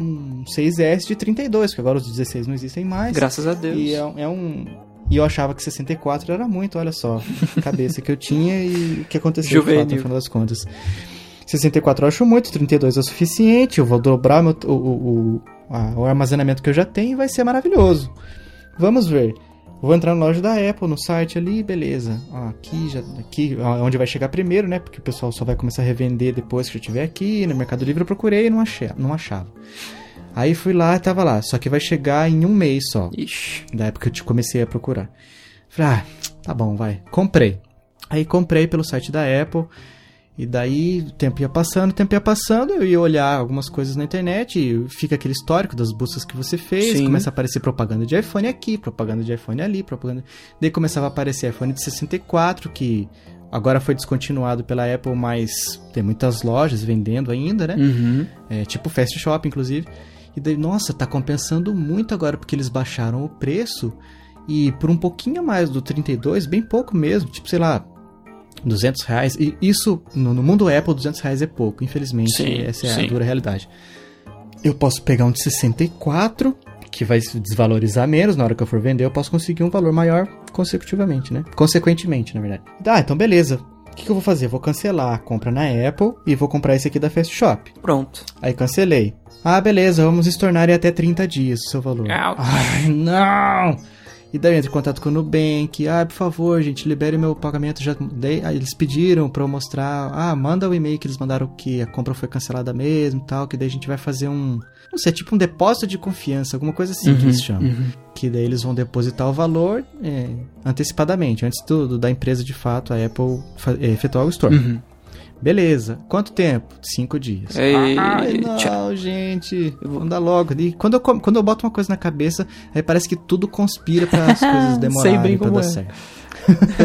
um 6S de 32, porque agora os 16 não existem mais. Graças a Deus. E é, é um. E eu achava que 64 era muito, olha só. Cabeça que eu tinha e o que aconteceu de fato, no final das contas. 64 eu acho muito, 32 é o suficiente, eu vou dobrar meu, o, o, o, o armazenamento que eu já tenho e vai ser maravilhoso. Vamos ver. Vou entrar na loja da Apple, no site ali, beleza. Ó, aqui, já, aqui, onde vai chegar primeiro, né? Porque o pessoal só vai começar a revender depois que eu estiver aqui. No Mercado Livre eu procurei e não, achei, não achava. Aí fui lá e tava lá. Só que vai chegar em um mês só. Ixi. Da época que eu te comecei a procurar. Falei, ah, tá bom, vai. Comprei. Aí comprei pelo site da Apple. E daí o tempo ia passando, o tempo ia passando, eu ia olhar algumas coisas na internet e fica aquele histórico das buscas que você fez, Sim. começa a aparecer propaganda de iPhone aqui, propaganda de iPhone ali, propaganda. Daí começava a aparecer iPhone de 64, que agora foi descontinuado pela Apple, mas tem muitas lojas vendendo ainda, né? Uhum. É, tipo Fast Shop, inclusive. E daí, nossa, tá compensando muito agora porque eles baixaram o preço e por um pouquinho mais do 32, bem pouco mesmo, tipo, sei lá, 200 reais. E isso, no, no mundo Apple, 200 reais é pouco, infelizmente, Sim, essa é sim. a dura realidade. Eu posso pegar um de 64, que vai se desvalorizar menos na hora que eu for vender, eu posso conseguir um valor maior consecutivamente, né? Consequentemente, na verdade. Ah, então beleza. O que, que eu vou fazer? Vou cancelar a compra na Apple e vou comprar esse aqui da Fast Shop. Pronto. Aí cancelei. Ah, beleza, vamos estornar em até 30 dias o seu valor. Ouch. Ai, não! E daí eu entro em contato com o Nubank. Ah, por favor, gente, libere meu pagamento. Já dei. Aí eles pediram pra eu mostrar. Ah, manda o e-mail que eles mandaram que a compra foi cancelada mesmo e tal. Que daí a gente vai fazer um. Não sei, tipo um depósito de confiança, alguma coisa assim que eles chamam. Que daí eles vão depositar o valor é, antecipadamente, antes do, do- da empresa de fato, a Apple, efetuar o store. Uhum. Beleza. Quanto tempo? Cinco dias. Eita. Ai, não, gente. Vamos dar logo. E quando eu, quando eu boto uma coisa na cabeça, aí parece que tudo conspira para as coisas demorarem bem pra dar é. certo.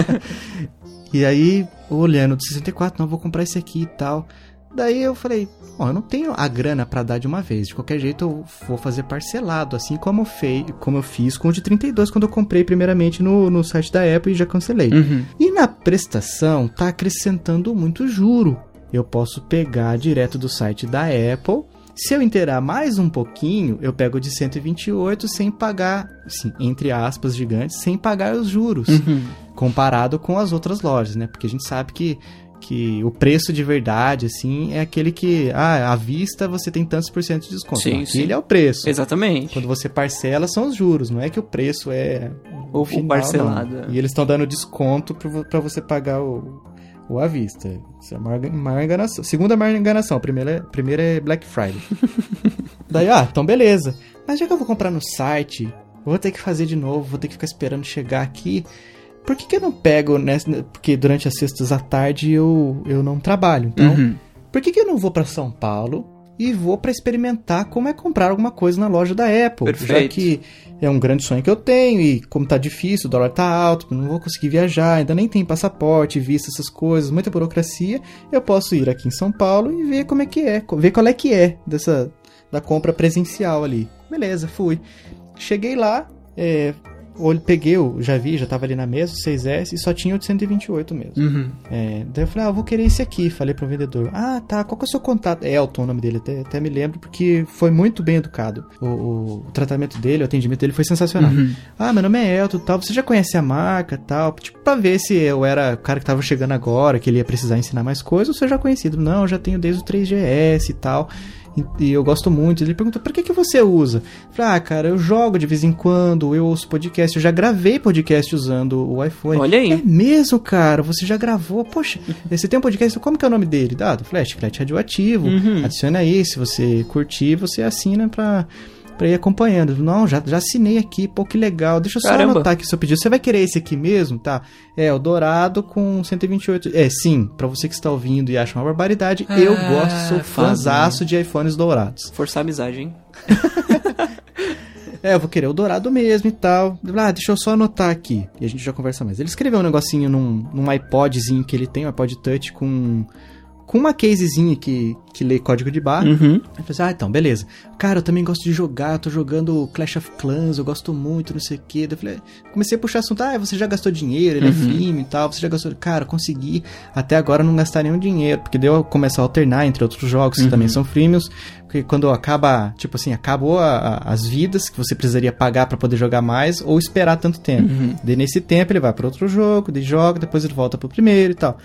e aí, olhando do 64, não, vou comprar esse aqui e tal. Daí eu falei, ó, eu não tenho a grana pra dar de uma vez. De qualquer jeito eu vou fazer parcelado, assim como eu, fei, como eu fiz com o de 32 quando eu comprei primeiramente no, no site da Apple e já cancelei. Uhum. E na prestação tá acrescentando muito juro. Eu posso pegar direto do site da Apple. Se eu inteirar mais um pouquinho, eu pego de 128 sem pagar, assim, entre aspas gigantes, sem pagar os juros, Uhum. comparado com as outras lojas, né? Porque a gente sabe que que o preço de verdade, assim, é aquele que, ah, à vista você tem tantos por cento de desconto. Sim, Não, sim. Aquele é o preço. Exatamente. Quando você parcela, são os juros, não é que o preço é O- o final, parcelado, não. é. E eles estão dando desconto pra você pagar o, o à vista. Isso é a maior, maior enganação. Segunda maior enganação, a primeira, é- a primeira é Black Friday. Daí, ah, então beleza. Mas já que eu vou comprar no site, vou ter que fazer de novo, vou ter que ficar esperando chegar aqui. Por que, que eu não pego, nessa, porque durante as sextas à tarde eu, eu não trabalho, então... Uhum. Por que, que eu não vou pra São Paulo e vou pra experimentar como é comprar alguma coisa na loja da Apple? Já Perfeito. que é um grande sonho que eu tenho e como tá difícil, o dólar tá alto, não vou conseguir viajar, ainda nem tem passaporte, visto essas coisas, muita burocracia, eu posso ir aqui em São Paulo e ver como é que é, ver qual é que é dessa da compra presencial ali. Beleza, fui. Cheguei lá, é, olh- peguei, o- já vi, já tava ali na mesa, o 6S, e só tinha o de 128 mesmo. Uhum. É, daí eu falei, ah, eu vou querer esse aqui. Falei pro vendedor. Ah, tá, qual que é o seu contato? É Elton o nome dele, até, até me lembro, porque foi muito bem educado. O, o- o tratamento dele, o atendimento dele foi sensacional. Uhum. Ah, meu nome é Elton tal, você já conhece a marca tal? Tipo, pra ver se eu era o cara que tava chegando agora, que ele ia precisar ensinar mais coisas, ou se eu já conhecido. Não, eu já tenho desde o 3GS e tal. E, eu gosto muito. Ele perguntou, pra que, que você usa? Eu falei, ah, cara, eu jogo de vez em quando, eu ouço podcast, eu já gravei podcast usando o iPhone. Olha aí. É mesmo, cara, você já gravou. Poxa, você tem um podcast, como que é o nome dele? Ah, do Flash, Chiclete Radioativo. Uhum. Adiciona aí, se você curtir, você assina pra, pra ir acompanhando. Não, já, já assinei aqui, pô, que legal. Deixa eu só Caramba. anotar aqui seu pedido. Você vai querer esse aqui mesmo, tá? É, o dourado com 128. É, sim, pra você que está ouvindo e acha uma barbaridade, eu Ah, gosto, sou fãzaço de iPhones dourados. Forçar a amizade, hein? É, eu vou querer o dourado mesmo e tal. Ah, deixa eu só anotar aqui. E a gente já conversa mais. Ele escreveu um negocinho num, num iPodzinho que ele tem, um iPod Touch com. Com uma casezinha que, que lê código de barra. Uhum. Eu falei, ah, então, beleza. Cara, eu também gosto de jogar, eu tô jogando Clash of Clans, eu gosto muito, não sei o quê. Eu falei, comecei a puxar assunto, ah, você já gastou dinheiro, ele é firme e tal, você já gastou. Cara, eu consegui até agora não gastar nenhum dinheiro, porque deu eu começar a alternar entre outros jogos que também são freemiums. Porque quando acaba, tipo assim, acabou a- a- as vidas que você precisaria pagar pra poder jogar mais ou esperar tanto tempo. Daí nesse tempo ele vai pra outro jogo, daí joga, depois ele volta pro primeiro e tal.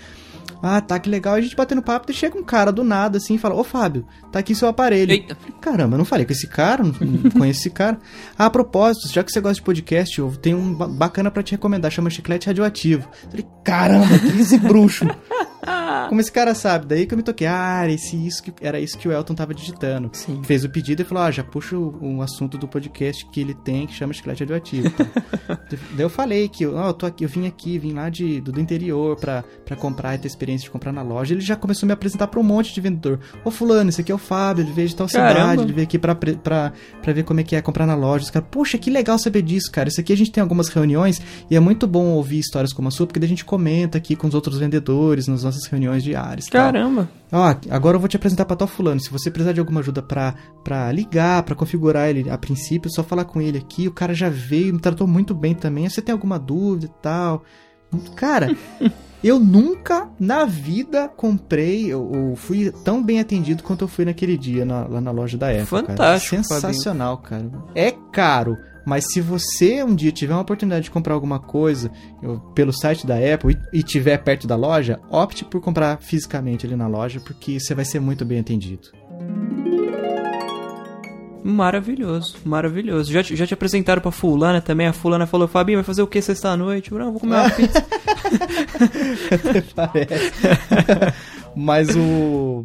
Ah, tá, que legal. A gente batendo papo, daí chega um cara do nada assim e fala: Ô Fábio, tá aqui seu aparelho. Eita. Caramba, eu não falei com esse cara, não, conheço esse cara. Ah, a propósito, já que você gosta de podcast, eu tenho um ba- bacana pra te recomendar, chama Chiclete Radioativo. Eu Falei, caramba, que esse bruxo. Como esse cara sabe? Daí que eu me toquei. Ah, era, esse, isso que, era isso que o Elton tava digitando. Sim. Fez o pedido e falou: Ah, já puxa um assunto do podcast que ele tem que chama chiclete radioativo. tá? Daí eu falei que ó, eu, tô aqui, eu vim aqui, vim lá de, do, do interior pra, pra comprar e ter experiência de comprar na loja. Ele já começou a me apresentar pra um monte de vendedor. Ô, Fulano, esse aqui é o Fábio, ele veio de tal Caramba. cidade, ele veio aqui pra, pra, pra ver como é que é comprar na loja. Os caras, poxa, que legal saber disso, cara. Isso aqui a gente tem algumas reuniões e é muito bom ouvir histórias como a sua, porque daí a gente comenta aqui com os outros vendedores nas nossas reuniões diárias. e tal. Caramba. Ó, agora eu vou te apresentar pra tal fulano. Se você precisar de alguma ajuda pra ligar, pra configurar ele a princípio, é só falar com ele aqui. O cara já veio, me tratou muito bem também. Você tem alguma dúvida e tal? Cara, eu nunca na vida comprei ou, fui tão bem atendido quanto eu fui naquele dia na- lá na loja da Apple. Fantástico, Cara. Sensacional, cara. É caro. Mas se você um dia tiver uma oportunidade de comprar alguma coisa pelo site da Apple e, e tiver perto da loja, opte por comprar fisicamente ali na loja, porque você vai ser muito bem atendido. Maravilhoso, maravilhoso. Já, te- já te apresentaram pra fulana também. A fulana falou, Fabinho, vai fazer o que sexta-noite? Não, vou comer uma pizza. Parece. Mas o,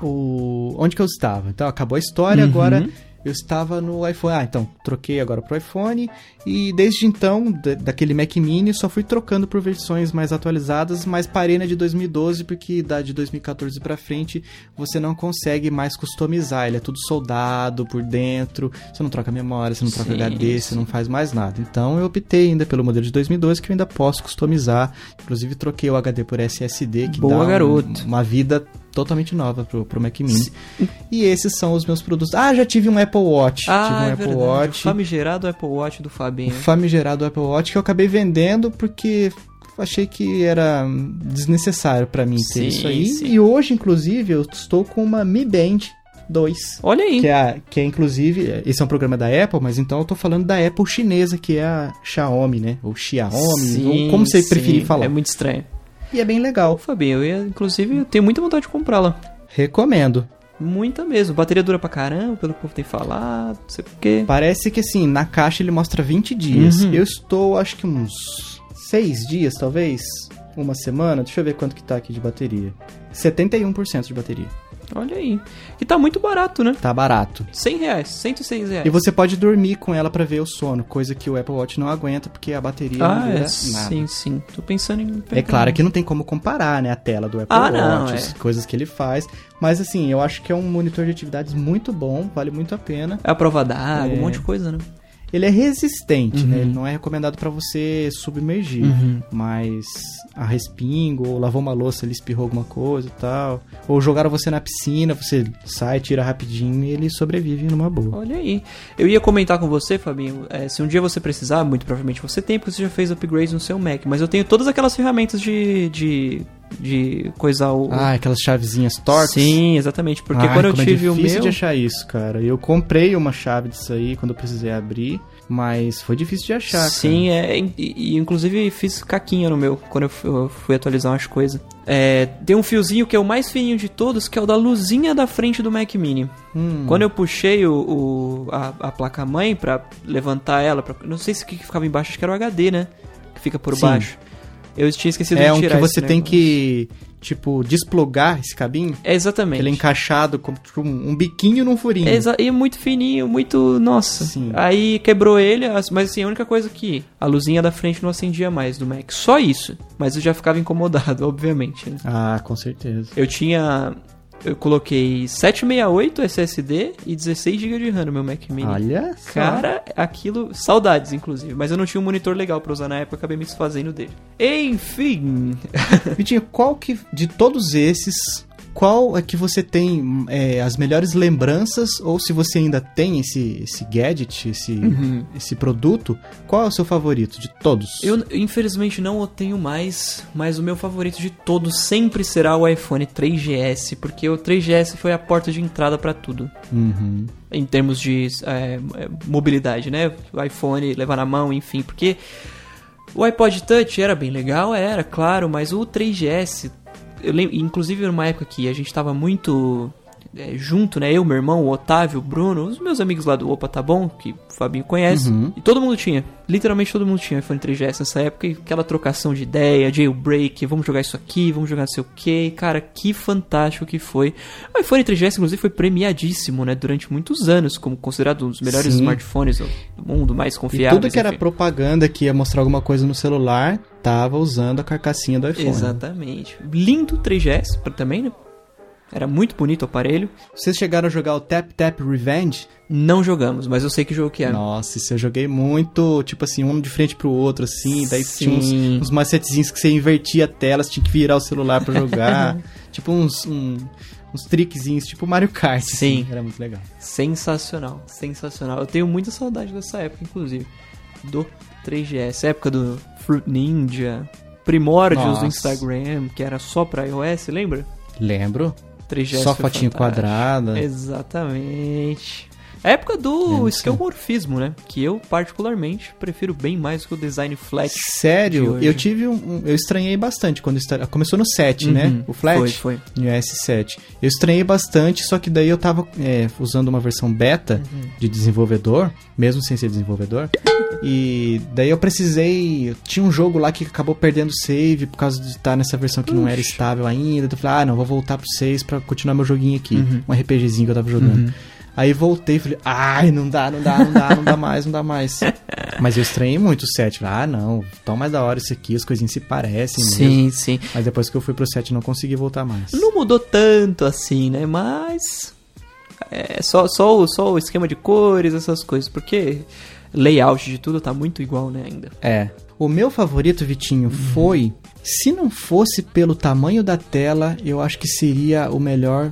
o. Onde que eu estava? Então, acabou a história, Uhum. agora eu estava no iPhone. Ah, então, troquei agora pro iPhone. E desde então, da- daquele Mac Mini, só fui trocando por versões mais atualizadas, mas parei na de 2012, porque da de 2014 pra frente você não consegue mais customizar. Ele é tudo soldado por dentro, você não troca memória, você não troca Sim, HD, você não faz mais nada. Então eu optei ainda pelo modelo de 2012, que eu ainda posso customizar. Inclusive troquei o HD por SSD, que Boa, dá um- garoto. uma vida totalmente nova pro, pro Mac Mini. E esses são os meus produtos. Ah, já tive um Apple Watch. ah, tive um é Apple verdade. O Watch. famigerado Apple Watch do O Fabinho. famigerado Apple Watch que eu acabei vendendo porque achei que era desnecessário pra mim ter Sim, isso aí. sim. E hoje, inclusive, eu estou com uma Mi Band 2. Olha aí. Que é, que é, inclusive, esse é um programa da Apple, mas então eu tô falando da Apple chinesa, que é a Xiaomi, né? Ou Xiaomi, Sim, ou como você preferir falar. É muito estranho. E é bem legal. Fabinho, eu ia, inclusive, eu tenho muita vontade de comprá-la. Recomendo. Muita mesmo. Bateria dura pra caramba, pelo que o povo tem falado, não sei o quê. Parece que assim, na caixa ele mostra 20 dias. Uhum. Eu estou, acho que uns 6 dias, talvez. Uma semana. Deixa eu ver quanto que tá aqui de bateria. 71% de bateria. Olha aí. E tá muito barato, né? Tá barato. 100 reais, 106 reais. E você pode dormir com ela pra ver o sono, coisa que o Apple Watch não aguenta porque a bateria não Ah, dura é, nada. sim, sim. Tô pensando em... É claro que não tem como comparar, né, a tela do Apple Ah, Watch, não, as é. coisas que ele faz. Mas assim, eu acho que é um monitor de atividades muito bom, vale muito a pena. É a prova d'água, É. um monte de coisa, né? Ele é resistente, Uhum. né? Ele não é recomendado pra você submergir. Uhum. Mas a respingo, ou lavou uma louça, ele espirrou alguma coisa e tal. Ou jogaram você na piscina, você sai, tira rapidinho e ele sobrevive numa boa. Olha aí. Eu ia comentar com você, Fabinho, é, se um dia você precisar, muito provavelmente você tem, porque você já fez upgrades no seu Mac, mas eu tenho todas aquelas ferramentas de. de. De coisar o. Ah, aquelas chavezinhas tortas. Sim, exatamente. Porque Ai, quando eu é tive o difícil meu. de achar isso, cara. Eu comprei uma chave disso aí quando eu precisei abrir, mas foi difícil de achar, Sim, é, e, inclusive fiz caquinha no meu quando eu fu- eu fui atualizar umas coisas. É, tem um fiozinho que é o mais fininho de todos, que é o da luzinha da frente do Mac Mini. cara. Hum, Quando eu puxei o, o- a, a placa-mãe pra levantar ela, pra, não sei se o que que ficava embaixo, acho que era o HD, né? Que fica por Sim. baixo. Eu tinha esquecido é de um tirar que você tem que, tipo, desplugar esse cabinho. É exatamente. Ele é encaixado com tipo, um um biquinho num furinho. É exa- e é muito fininho, muito. Nossa. Sim. Aí quebrou ele, as- mas assim, a única coisa que a luzinha da frente não acendia mais do Mac. Só isso. Mas eu já ficava incomodado, obviamente. né? Ah, com certeza. Eu tinha. Eu coloquei 768 SSD e 16 GB de RAM no meu Mac Mini. Olha só. Cara, aquilo. Saudades, inclusive. Mas eu não tinha um monitor legal pra usar na época, acabei me desfazendo dele. Enfim. Vitinho, qual que, de todos esses, qual é que você tem é, as melhores lembranças, ou se você ainda tem esse, esse gadget, esse, Uhum. esse produto, qual é o seu favorito de todos? Eu, infelizmente, não o tenho mais, mas o meu favorito de todos sempre será o iPhone 3GS, porque o 3GS foi a porta de entrada pra tudo. Uhum. Em termos de é, é, mobilidade, né? O iPhone, levar na mão, enfim, porque o iPod Touch era bem legal, era, claro, mas o 3GS, eu lembro, inclusive numa época que a gente tava muito é, junto, né? Eu, meu irmão, o Otávio, o Bruno, os meus amigos lá do Opa Tá Bom, que o Fabinho conhece. Uhum. E todo mundo tinha. Literalmente todo mundo tinha iPhone 3GS nessa época. E aquela trocação de ideia, jailbreak, vamos jogar isso aqui, vamos jogar não sei o que. Cara, que fantástico que foi. O iPhone 3GS, inclusive, foi premiadíssimo, né? Durante muitos anos, como considerado um dos melhores Sim. smartphones do mundo, mais E confiáveis. tudo que era enfim. propaganda que ia mostrar alguma coisa no celular, tava usando a carcassinha do iPhone. Exatamente. Lindo 3GS pra- também, né? Era muito bonito o aparelho. Vocês chegaram a jogar o Tap Tap Revenge? Não jogamos, mas eu sei que jogo que é. Nossa, isso eu joguei muito, tipo assim, um de frente pro outro, assim, daí tinha uns, Sim. uns macetezinhos que você invertia a tela, você tinha que virar o celular pra jogar. tipo uns, um- uns trickzinhos, tipo Mario Kart. Sim. assim, era muito legal. Sensacional, sensacional. Eu tenho muita saudade dessa época, inclusive. Do 3GS, época do Fruit Ninja, primórdios do Nossa. Instagram, que era só pra iOS, lembra? Lembro. 3GS Só fotinho fantástico. quadrada. Exatamente. Época do esquemorfismo, né? Que eu, particularmente, prefiro bem mais que o design flat. de Sério, hoje. eu tive um, Eu estranhei bastante quando está- começou no 7, né? Uhum, O Flat. Foi, foi. No S7. Eu estranhei bastante, só que daí eu tava é, usando uma versão beta Uhum. de desenvolvedor, mesmo sem ser desenvolvedor. E daí eu precisei. Tinha um jogo lá que acabou perdendo save por causa de estar nessa versão que não era estável ainda. Então eu falei, ah, não, vou voltar pro 6 pra continuar meu joguinho aqui. Uhum. Um RPGzinho que eu tava jogando. Aí voltei e falei, ai, não dá, não dá, não dá, não dá mais, não dá mais. Mas eu estranhei muito o 7. Falei, ah, não, tão mais da hora isso aqui, as coisinhas se parecem mesmo. Sim, sim. Mas depois que eu fui pro 7 não consegui voltar mais. Não mudou tanto assim, né? Mas. É só, só, só o esquema de cores, essas coisas. Porque layout de tudo tá muito igual, né? Ainda. É. O meu favorito, Vitinho, foi. Se não fosse pelo tamanho da tela, eu acho que seria o melhor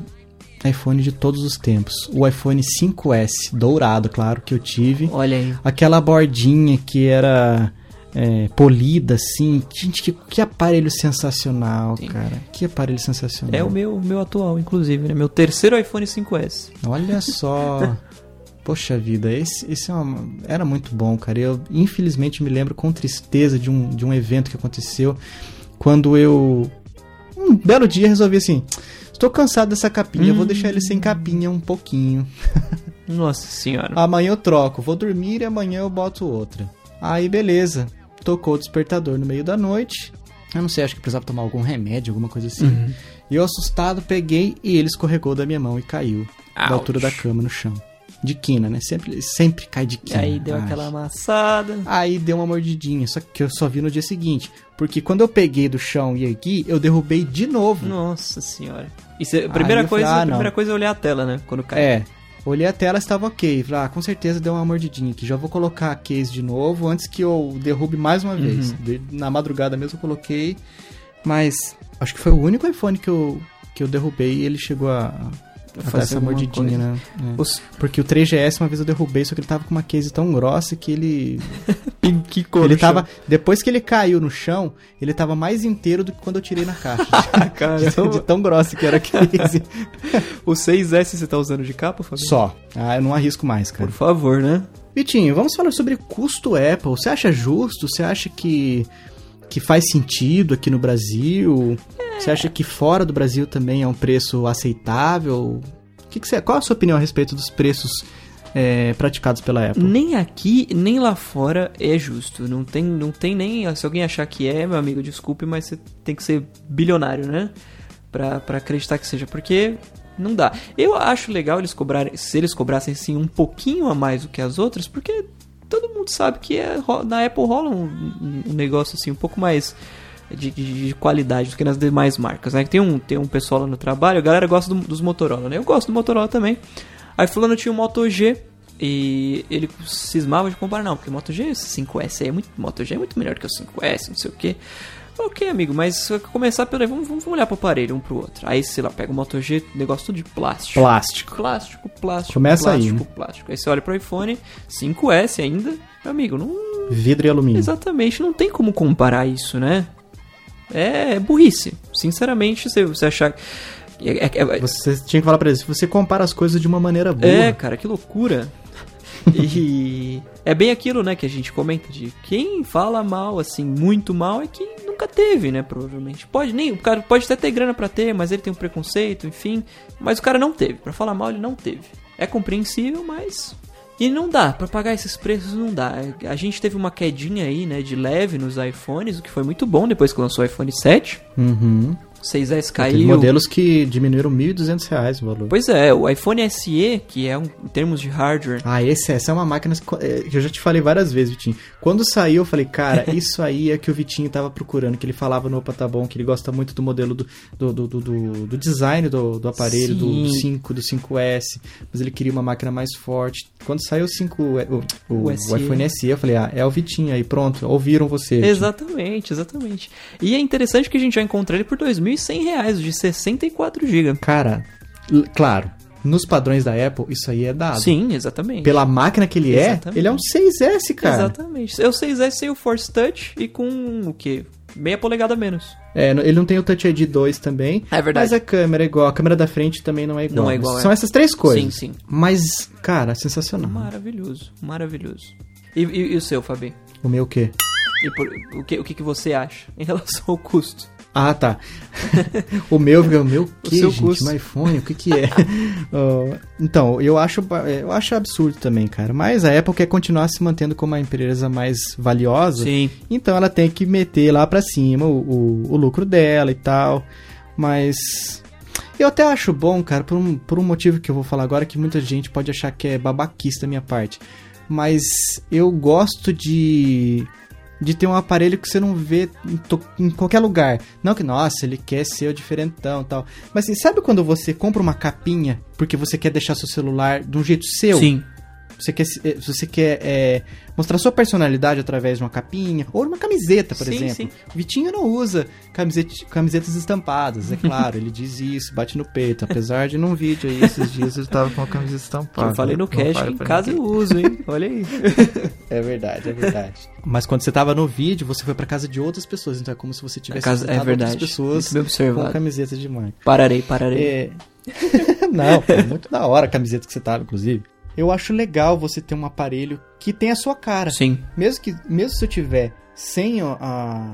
iPhone de todos os tempos. O iPhone 5S, dourado, claro, que eu tive. Olha aí. Aquela bordinha que era é, polida, assim. Gente, que, que aparelho sensacional, Sim. cara. Que aparelho sensacional. É o meu, meu atual, inclusive, né? Meu terceiro iPhone 5S. Olha só. Poxa vida, esse, esse é uma- era muito bom, cara. Eu, infelizmente, me lembro com tristeza de um, de um evento que aconteceu quando eu, um belo dia, resolvi assim: estou cansado dessa capinha, vou deixar ele sem capinha um pouquinho. Nossa senhora. Amanhã eu troco, vou dormir e amanhã eu boto outra. Aí, beleza. Tocou o despertador no meio da noite. Eu não sei, acho que precisava tomar algum remédio, alguma coisa assim. Uhum. E eu, assustado, peguei e ele escorregou da minha mão e caiu da Ouch. altura da cama no chão. De quina, né? Sempre, sempre cai de E quina. aí deu Ai. aquela amassada. Aí deu uma mordidinha, só que eu só vi no dia seguinte. Porque quando eu peguei do chão e ergui, eu derrubei de novo. Nossa senhora. Cê- a primeira, eu falei, coisa, ah, a primeira coisa é olhar a tela, né? Quando cai. É. Olhei a tela, estava ok. Falei, ah, com certeza deu uma mordidinha aqui. Já vou colocar a case de novo antes que eu derrube mais uma vez. Uhum. De- Na madrugada mesmo eu coloquei. Mas acho que foi o único iPhone que eu, que eu derrubei e ele chegou a, Fazer essa mordidinha, né? É. Os... Porque o 3GS uma vez eu derrubei, só que ele tava com uma case tão grossa que ele. Cor ele tava. chão. Depois que ele caiu no chão, ele tava mais inteiro do que quando eu tirei na caixa. Caramba. de tão grossa que era a case. O 6S você tá usando de capa, Fabinho? Só. Ah, eu não arrisco mais, cara. Por favor, né? Vitinho, vamos falar sobre custo Apple. Você acha justo? Você acha que, que faz sentido aqui no Brasil? Você acha que fora do Brasil também é um preço aceitável? Que que você, qual a sua opinião a respeito dos preços é, praticados pela Apple? Nem aqui, nem lá fora é justo. Não tem, não tem nem. Se alguém achar que é, meu amigo, desculpe, mas você tem que ser bilionário, né? Pra, pra acreditar que seja. Porque não dá. Eu acho legal eles cobrarem. Se eles cobrassem sim um pouquinho a mais do que as outras, porque todo mundo sabe que é, na Apple rola um, um- negócio assim um pouco mais. De, de- de qualidade do que nas demais marcas, né? Tem um, tem um pessoal lá no trabalho, a galera gosta do- dos Motorola, né? Eu gosto do Motorola também. Aí fulano tinha um Moto G e ele cismava de comparar, não, porque o Moto G, esse 5S aí é muito, Moto G é muito melhor que o 5S, não sei o que. Ok, amigo, mas se começar pelo. Vamos, vamos olhar pro aparelho um pro outro. Aí, sei lá, pega o Moto G, negócio tudo de plástico. Plástico. Plástico, plástico, Começa aí, plástico, né? plástico. Aí você olha pro iPhone 5S ainda, meu amigo, não. Vidro e alumínio. Exatamente, não tem como comparar isso, né? É burrice. Sinceramente, você, você achar. É, é- é- Você tinha que falar pra eles, você compara as coisas de uma maneira boa. é, cara, que loucura. e é bem aquilo, né, que a gente comenta de quem fala mal, assim, muito mal, é que nunca teve, né? Provavelmente. Pode nem. O cara pode até ter grana pra ter, mas ele tem um preconceito, enfim. Mas o cara não teve. Pra falar mal, ele não teve. É compreensível, mas. E não dá, pra pagar esses preços não dá. A gente teve uma quedinha aí, né, de leve nos iPhones, o que foi muito bom depois que lançou o iPhone 7. Uhum. 6S Sky. Caiu... modelos que diminuíram R$ 1.200 o valor. Pois é, o iPhone SE, que é um, em termos de hardware. Ah, esse, essa é uma máquina que é, eu já te falei várias vezes, Vitinho. Quando saiu, eu falei, cara, isso aí é que o Vitinho tava procurando, que ele falava no Opa Tá Bom, que ele gosta muito do modelo do, do, do, do, do design do, do aparelho, do, do 5, do 5S, mas ele queria uma máquina mais forte. Quando saiu o 5, o, o, o, o iPhone SE, eu falei, ah, é o Vitinho aí, pronto, ouviram você. Exatamente, Vitinho. exatamente. E é interessante que a gente já encontrou ele por 2000 1.100 reais de 64 GB. Cara, claro, nos padrões da Apple, isso aí é dado. Sim, exatamente. Pela máquina que ele é, exatamente. é, ele é um 6S, cara. Exatamente. É o 6S sem o Force Touch e com o quê? Meia polegada menos. É, ele não tem o Touch ID 2 também. É verdade. Mas a câmera é igual, a câmera da frente também não é igual. Não é igual. São é. essas três coisas. Sim, sim. Mas, cara, sensacional. Maravilhoso, maravilhoso. E, e, e o seu, Fabi? O meu o quê? E por, o, que, o que você acha em relação ao custo? Ah, tá. o meu, o meu O que, seu gente? custo. Um iPhone, o que que é? Ó, então, eu acho, é, eu acho absurdo também, cara. Mas a Apple quer continuar se mantendo como a empresa mais valiosa. Sim. Então ela tem que meter lá pra cima o, o, o lucro dela e tal. Mas. Eu até acho bom, cara, por um, por um motivo que eu vou falar agora, que muita gente pode achar que é babaquista da minha parte. Mas eu gosto de. De ter um aparelho que você não vê em, em qualquer lugar. Não que, nossa, ele quer ser o diferentão tal. Mas assim, sabe quando você compra uma capinha porque você quer deixar seu celular de um jeito seu? Sim. Você quer, se- eh, se você quer é, mostrar sua personalidade através de uma capinha ou uma camiseta, por Sim, exemplo. sim. Vitinho não usa camisete- camisetas estampadas, é claro. ele diz isso, bate no peito. Apesar de num vídeo aí esses dias ele tava com a camiseta estampada. eu falei no cast, em casa ninguém. eu uso, hein? Olha aí. É verdade, é verdade. Mas quando você tava no vídeo, você foi pra casa de outras pessoas. Então é como se você tivesse casa- é verdade. outras pessoas com camiseta de marca. Pararei, pararei. É... não, pô, muito da hora a camiseta que você tava, inclusive. Eu acho legal você ter um aparelho que tem a sua cara. Sim. Mesmo que mesmo se eu tiver sem a, a-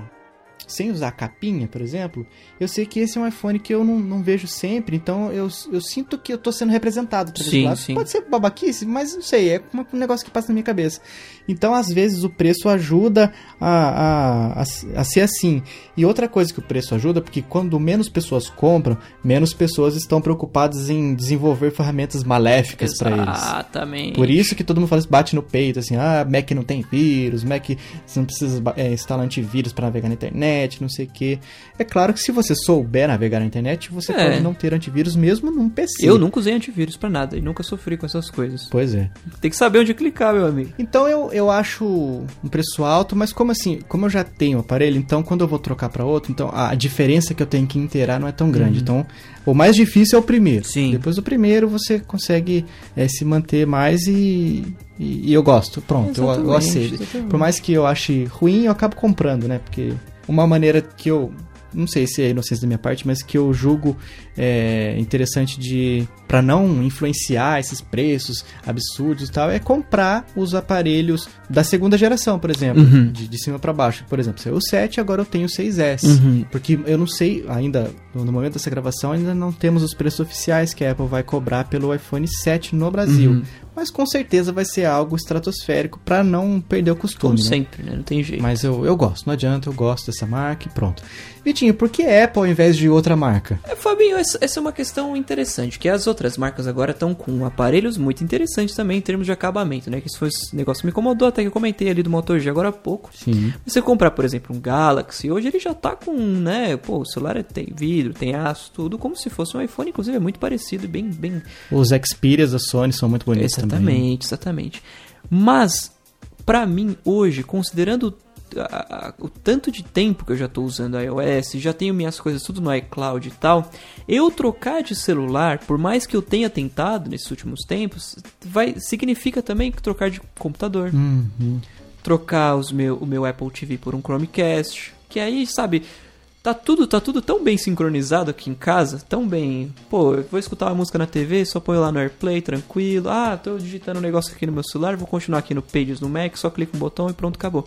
sem usar a capinha, por exemplo, eu sei que esse é um iPhone que eu não, não vejo sempre, então eu, eu sinto que eu tô sendo representado por esse Sim, lado. sim. Pode ser babaquice, mas não sei, é um negócio que passa na minha cabeça. Então, às vezes, o preço ajuda a, a, a, a ser assim. E outra coisa que o preço ajuda, porque quando menos pessoas compram, menos pessoas estão preocupadas em desenvolver ferramentas maléficas para eles. Exatamente. Por isso que todo mundo fala, bate no peito, assim, ah, Mac não tem vírus, Mac você não precisa é, instalar antivírus para navegar na internet, não sei o quê. É claro que se você souber navegar na internet, você É. pode não ter antivírus mesmo num PC. Eu nunca usei antivírus pra nada e nunca sofri com essas coisas. Pois é. Tem que saber onde clicar, meu amigo. Então eu, eu acho um preço alto, mas como assim, como eu já tenho o aparelho, então quando eu vou trocar para outro, então a diferença que eu tenho que inteirar não é tão grande. Então, o mais difícil é o primeiro. Uhum. Sim. Depois do primeiro você consegue é, se manter mais e, e, eu gosto. Pronto, eu, eu Exatamente, aceito. exatamente. Por mais que eu ache ruim, eu acabo comprando, né? Porque uma maneira que eu não sei se é inocência da minha parte, mas que eu julgo é, interessante de para não influenciar esses preços absurdos e tal, é comprar os aparelhos da segunda geração, por exemplo, Uhum. de, de cima para baixo. Por exemplo, saiu o 7, agora eu tenho o 6S. Uhum. Porque eu não sei ainda, no momento dessa gravação, ainda não temos os preços oficiais que a Apple vai cobrar pelo iPhone 7 no Brasil. Uhum. Mas com certeza vai ser algo estratosférico para não perder o costume. Como né? sempre, né? Não tem jeito. Mas eu, eu gosto, não adianta, eu gosto dessa marca e pronto. Vitinho, por que Apple ao invés de outra marca? É, Fabinho, essa, essa é uma questão interessante, que as outras marcas agora estão com aparelhos muito interessantes também em termos de acabamento, né? Que isso foi negócio que me incomodou, até que eu comentei ali do Moto G agora há pouco. Sim. Você comprar, por exemplo, um Galaxy, hoje ele já tá com, né, pô, o celular é- tem vidro, tem aço, tudo, como se fosse um iPhone, inclusive é muito parecido bem, bem... Os Xperias da Sony são muito bonitos também. Exatamente, exatamente. Mas, pra mim, hoje, considerando a- a- o tanto de tempo que eu já tô usando a iOS, já tenho minhas coisas tudo no iCloud e tal, eu trocar de celular, por mais que eu tenha tentado nesses últimos tempos, vai significa também trocar de computador Uhum. trocar os meu, o meu Apple TV por um Chromecast. Que aí, sabe, Tá tudo, tá tudo tão bem sincronizado aqui em casa, tão bem. Pô, eu vou escutar uma música na TV, só ponho lá no AirPlay, tranquilo. Ah, tô digitando um negócio aqui no meu celular, vou continuar aqui no Pages no Mac, só clico um botão e pronto, acabou.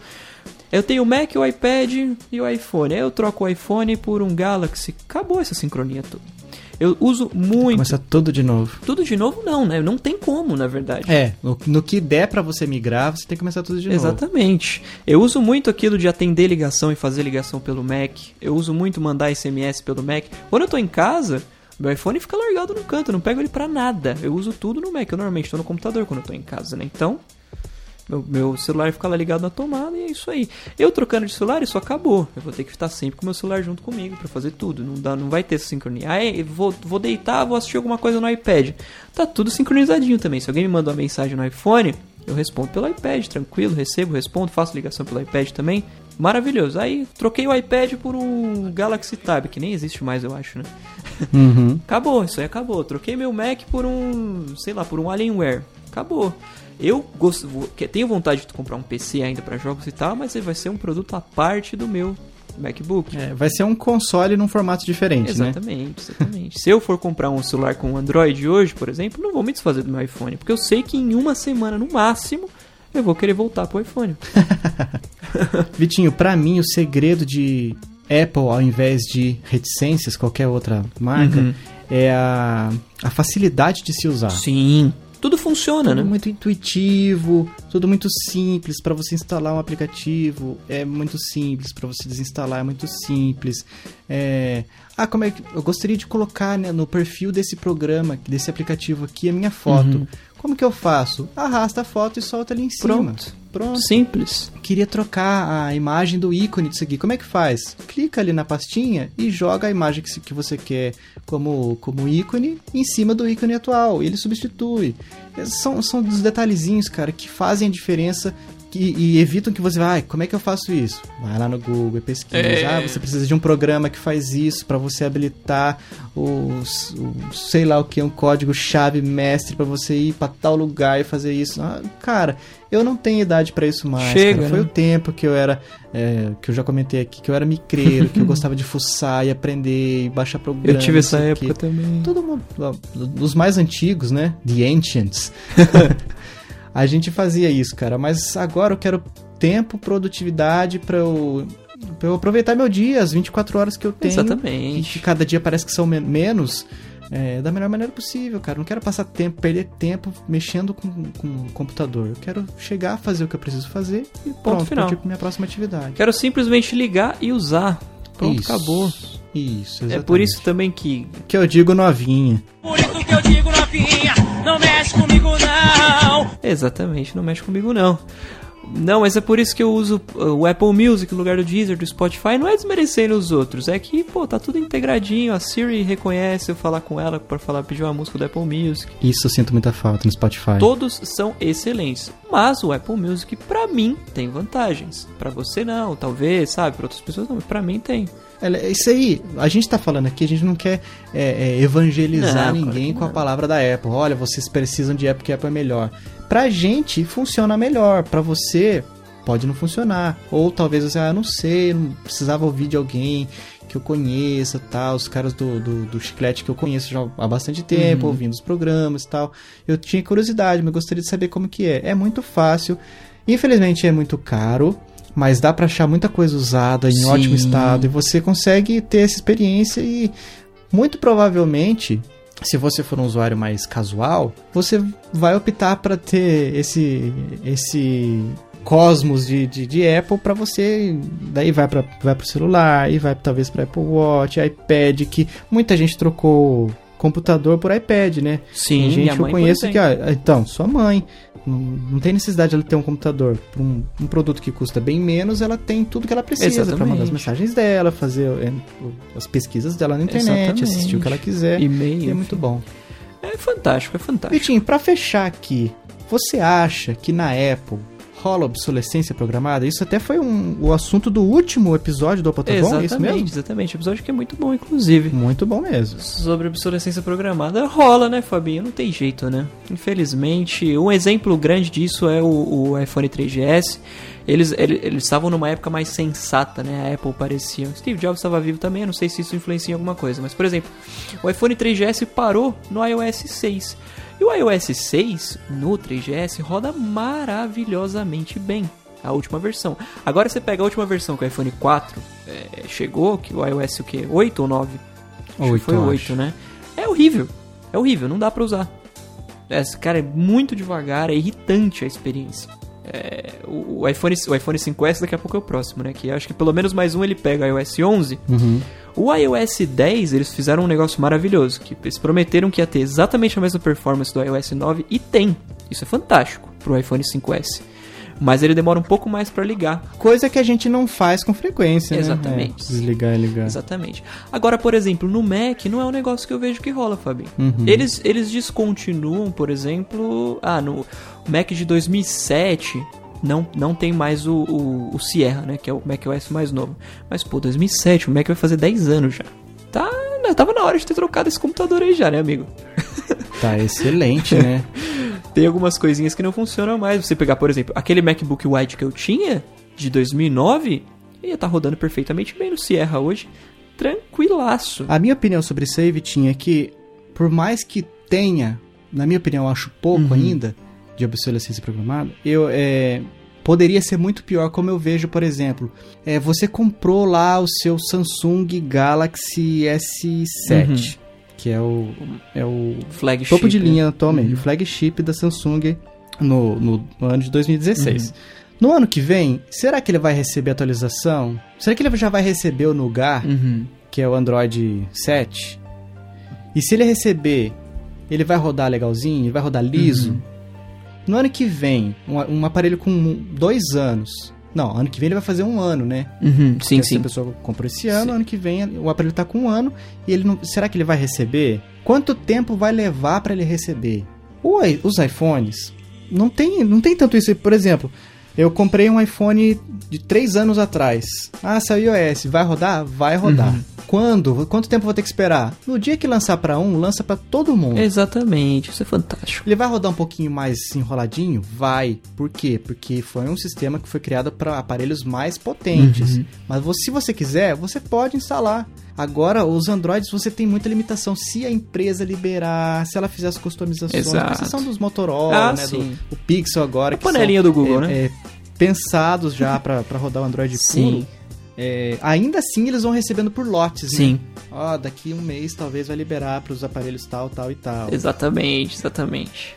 Eu tenho o Mac, o iPad e o iPhone. Aí eu troco o iPhone por um Galaxy. Acabou essa sincronia toda. Eu uso muito. Começa tudo de novo. Tudo de novo não, né? Não tem como, na verdade. É, no, no que der pra você migrar, você tem que começar tudo de novo. Exatamente. Eu uso muito aquilo de atender ligação e fazer ligação pelo Mac. Eu uso muito mandar SMS pelo Mac. Quando eu tô em casa, meu iPhone fica largado no canto, eu não pego ele pra nada. Eu uso tudo no Mac. Eu normalmente tô no computador quando eu tô em casa, né? Então, meu, meu celular fica lá ligado na tomada e é isso aí. Eu trocando de celular, isso acabou. Eu vou ter que estar sempre com meu celular junto comigo pra fazer tudo. Não, dá, não vai ter sincronia. Aí vou, vou deitar, vou assistir alguma coisa no iPad. Tá tudo sincronizadinho também. Se alguém me manda uma mensagem no iPhone, eu respondo pelo iPad, tranquilo, recebo, respondo, faço ligação pelo iPad também. Maravilhoso. Aí troquei o iPad por um Galaxy Tab, que nem existe mais, eu acho, né? Uhum. Acabou, isso aí acabou. Troquei meu Mac por um, sei lá, por um Alienware. Acabou. Eu gosto, vou- que- tenho vontade de comprar um PC ainda pra jogos e tal, mas ele vai ser um produto à parte do meu MacBook. É, vai ser um console num formato diferente, né? Exatamente, exatamente. Se eu for comprar um celular com Android hoje, por exemplo, não vou me desfazer do meu iPhone, porque eu sei que em uma semana no máximo eu vou querer voltar pro iPhone. Vitinho, pra mim o segredo de Apple ao invés de reticências, qualquer outra marca, Uhum. é a, a facilidade de se usar. Sim. Tudo funciona, Tudo né? muito intuitivo, tudo muito simples para você instalar um aplicativo, é muito simples para você desinstalar, é muito simples. É... Ah, como é que eu gostaria de colocar né, no perfil desse programa, desse aplicativo aqui a minha foto. Uhum. Como que eu faço? Arrasta a foto e solta ali em cima. Pronto. Pronto. Simples. Queria trocar a imagem do ícone disso aqui. Como é que faz? Clica ali na pastinha e joga a imagem que, que você quer como, como ícone em cima do ícone atual. Ele substitui. É, São, são dos detalhezinhos, cara, que fazem a diferença que- e evitam que você vá, "Ai, como é que eu faço isso? Vai lá no Google e pesquisa. É. Ah, você precisa de um programa que faz isso para você habilitar os, o, sei lá o que, um código chave mestre para você ir para tal lugar e fazer isso. Ah, cara, eu não tenho idade para isso mais. Chega, cara. Foi né? o tempo que eu era, é, que eu já comentei aqui, que eu era micreiro, que eu gostava de fuçar e aprender e baixar Eu programas. tive essa o época quê. também. Todo mundo, os mais antigos, né? The Ancients. a gente fazia isso, cara. Mas agora eu quero tempo, produtividade pra eu, pra eu aproveitar meu dia, as 24 horas que eu tenho. Exatamente. Que cada dia parece que são men- menos. é, da melhor maneira possível, cara. Não quero passar tempo, perder tempo mexendo com, com o computador. Eu quero chegar, fazer o que eu preciso fazer e pronto, final. partir pra minha próxima atividade. Quero simplesmente ligar e usar. Pronto, Isso. acabou. Isso, É exatamente. por isso também que que eu digo novinha. Por isso que eu digo novinha, não mexe comigo não. Exatamente, não mexe comigo não. Não, mas é por isso que eu uso uh, o Apple Music no lugar do Deezer, do Spotify. Não é desmerecendo os outros, é que, pô, tá tudo integradinho. A Siri reconhece eu falar com ela pra falar, pedir uma música do Apple Music. Isso eu sinto muita falta no Spotify. Todos são excelentes, mas o Apple Music pra mim tem vantagens. Pra você não, talvez, sabe? Pra outras pessoas não, mas pra mim tem. É isso aí, a gente tá falando aqui, a gente não quer é, é, evangelizar Não, claro ninguém que com a palavra da Apple. Olha, vocês precisam de Apple, que a Apple é melhor. Pra gente, funciona melhor. Pra você, pode não funcionar. Ou talvez você, ah, não sei, não precisava ouvir de alguém que eu conheça, tal, os caras do, do, do chiclete que eu conheço já há bastante tempo, Uhum. ouvindo os programas e tal. Eu tinha curiosidade, mas gostaria de saber como que é. É muito fácil. Infelizmente é muito caro, mas dá pra achar muita coisa usada em Sim. ótimo estado e você consegue ter essa experiência e muito provavelmente se você for um usuário mais casual, você vai optar para ter esse esse cosmos de, de, de Apple para você, daí vai para vai pro celular e vai talvez para Apple Watch, iPad, que muita gente trocou computador por iPad, né? Sim, tem gente que eu conheço que, ah, então, sua mãe, não, não tem necessidade de ela ter um computador. Um, um produto que custa bem menos, ela tem tudo que ela precisa para mandar as mensagens dela, fazer é, as pesquisas dela na internet, Exatamente. assistir o que ela quiser. E-mail, é muito bom. É fantástico, é fantástico. Vitinho, pra fechar aqui, você acha que na Apple rola obsolescência programada? Isso até foi um, o assunto do último episódio do Bom, é isso mesmo? exatamente. Episódio que é muito bom, inclusive. Muito bom mesmo. Sobre obsolescência programada, rola, né, Fabinho? Não tem jeito, né? Infelizmente, um exemplo grande disso é o, o iPhone 3GS. Eles eles eles estavam numa época mais sensata, né? A Apple parecia. Steve Jobs estava vivo também, eu não sei se isso influencia em alguma coisa. Mas, por exemplo, o iPhone 3GS parou no iOS 6. E o iOS 6 no 3GS roda maravilhosamente bem. A última versão. Agora você pega a última versão que o iPhone 4 é, chegou, que o iOS o quê? 8 ou 9? Acho que Oito, foi eu 8, acho. né? É horrível. É horrível, não dá pra usar. É, cara, é muito devagar, é irritante a experiência. É, o, iPhone, o iPhone 5S daqui a pouco é o próximo, né? Que acho que pelo menos mais um ele pega iOS 11. Uhum. O iOS 10, eles fizeram um negócio maravilhoso, que eles prometeram que ia ter exatamente a mesma performance do iOS 9 e tem. Isso é fantástico pro iPhone 5S. Mas ele demora um pouco mais pra ligar. Coisa que a gente não faz com frequência, né? Exatamente. É, desligar e ligar. Exatamente. Agora, por exemplo, no Mac não é um negócio que eu vejo que rola, Fabinho. Uhum. Eles, eles descontinuam, por exemplo, ah, no Mac de 2007 não, não tem mais o, o, o Sierra, né, que é o macOS mais novo. Mas pô, 2007, o Mac vai fazer 10 anos já. Tá, né, tava na hora de ter trocado esse computador aí já, né, amigo? Tá excelente, né? Tem algumas coisinhas que não funcionam mais. Você pegar, por exemplo, aquele MacBook White que eu tinha de 2009, ia tá rodando perfeitamente bem no Sierra hoje, tranquilaço. A minha opinião sobre save tinha que, por mais que tenha, na minha opinião, eu acho pouco Uhum. ainda de obsolescência programada, eu é, poderia ser muito pior, como eu vejo, por exemplo, é, você comprou lá o seu Samsung Galaxy S7, que é o, é o Flagship. topo de né? linha atualmente, o flagship da Samsung no, no ano de 2016. Uhum. No ano que vem, será que ele vai receber atualização? Será que ele já vai receber o Nougat? Uhum. que é o Android 7. E se ele receber, ele vai rodar legalzinho, ele vai rodar liso. Uhum. No ano que vem, um, um aparelho com dois anos. Não, ano que vem ele vai fazer um ano, né? Uhum. Sim, Porque Se sim. a pessoa comprou esse ano, ano que vem o aparelho tá com um ano e ele não. Será que ele vai receber? Quanto tempo vai levar para ele receber? O os iPhones não tem, não tem tanto isso. Por exemplo, eu comprei um iPhone de três anos atrás. Ah, saiu iOS, vai rodar? Vai rodar. Uhum. Quando? Quanto tempo vou ter que esperar? No dia que lançar para um, lança para todo mundo. Exatamente, isso é fantástico. Ele vai rodar um pouquinho mais enroladinho? Vai. Por quê? Porque foi um sistema que foi criado para aparelhos mais potentes. Uhum. Mas se você quiser, você pode instalar. Agora, os Androids você tem muita limitação. Se a empresa liberar, se ela fizer as customizações, Exato. exceção dos Motorola, Ah, né, do, sim. o Pixel agora, A que são, panelinha do Google, é, né? é, pensados já para rodar o Android Sim. puro. É, ainda assim, eles vão recebendo por lotes, né? Sim, Ó, daqui um mês talvez vai liberar para os aparelhos tal, tal e tal. exatamente, exatamente.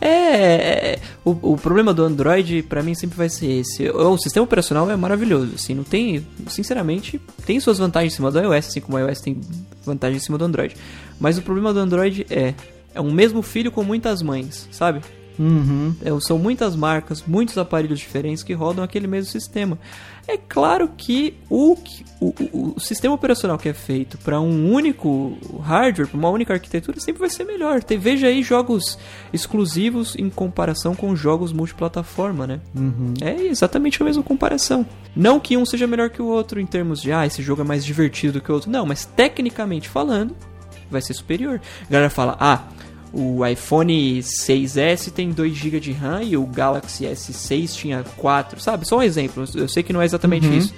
É, é, o, o problema do Android pra mim sempre vai ser esse. O, o sistema operacional é maravilhoso, assim, não tem, sinceramente, tem suas vantagens em cima do iOS, assim como o iOS tem vantagem em cima do Android. Mas o problema do Android é é um mesmo filho com muitas mães, sabe? Uhum. É, são muitas marcas, muitos aparelhos diferentes que rodam aquele mesmo sistema. É claro que o, o, o- o sistema operacional que é feito para um único hardware, para uma única arquitetura, sempre vai ser melhor. Tem, veja aí jogos exclusivos em comparação com jogos multiplataforma, né? Uhum. É exatamente a mesma comparação. Não que um seja melhor que o outro em termos de, ah, esse jogo é mais divertido do que o outro. Não, mas tecnicamente falando, vai ser superior. A galera fala, ah, o iPhone 6S tem 2 GB de RAM e o Galaxy S6 tinha 4, sabe? Só um exemplo, eu sei que não é exatamente Uhum. isso.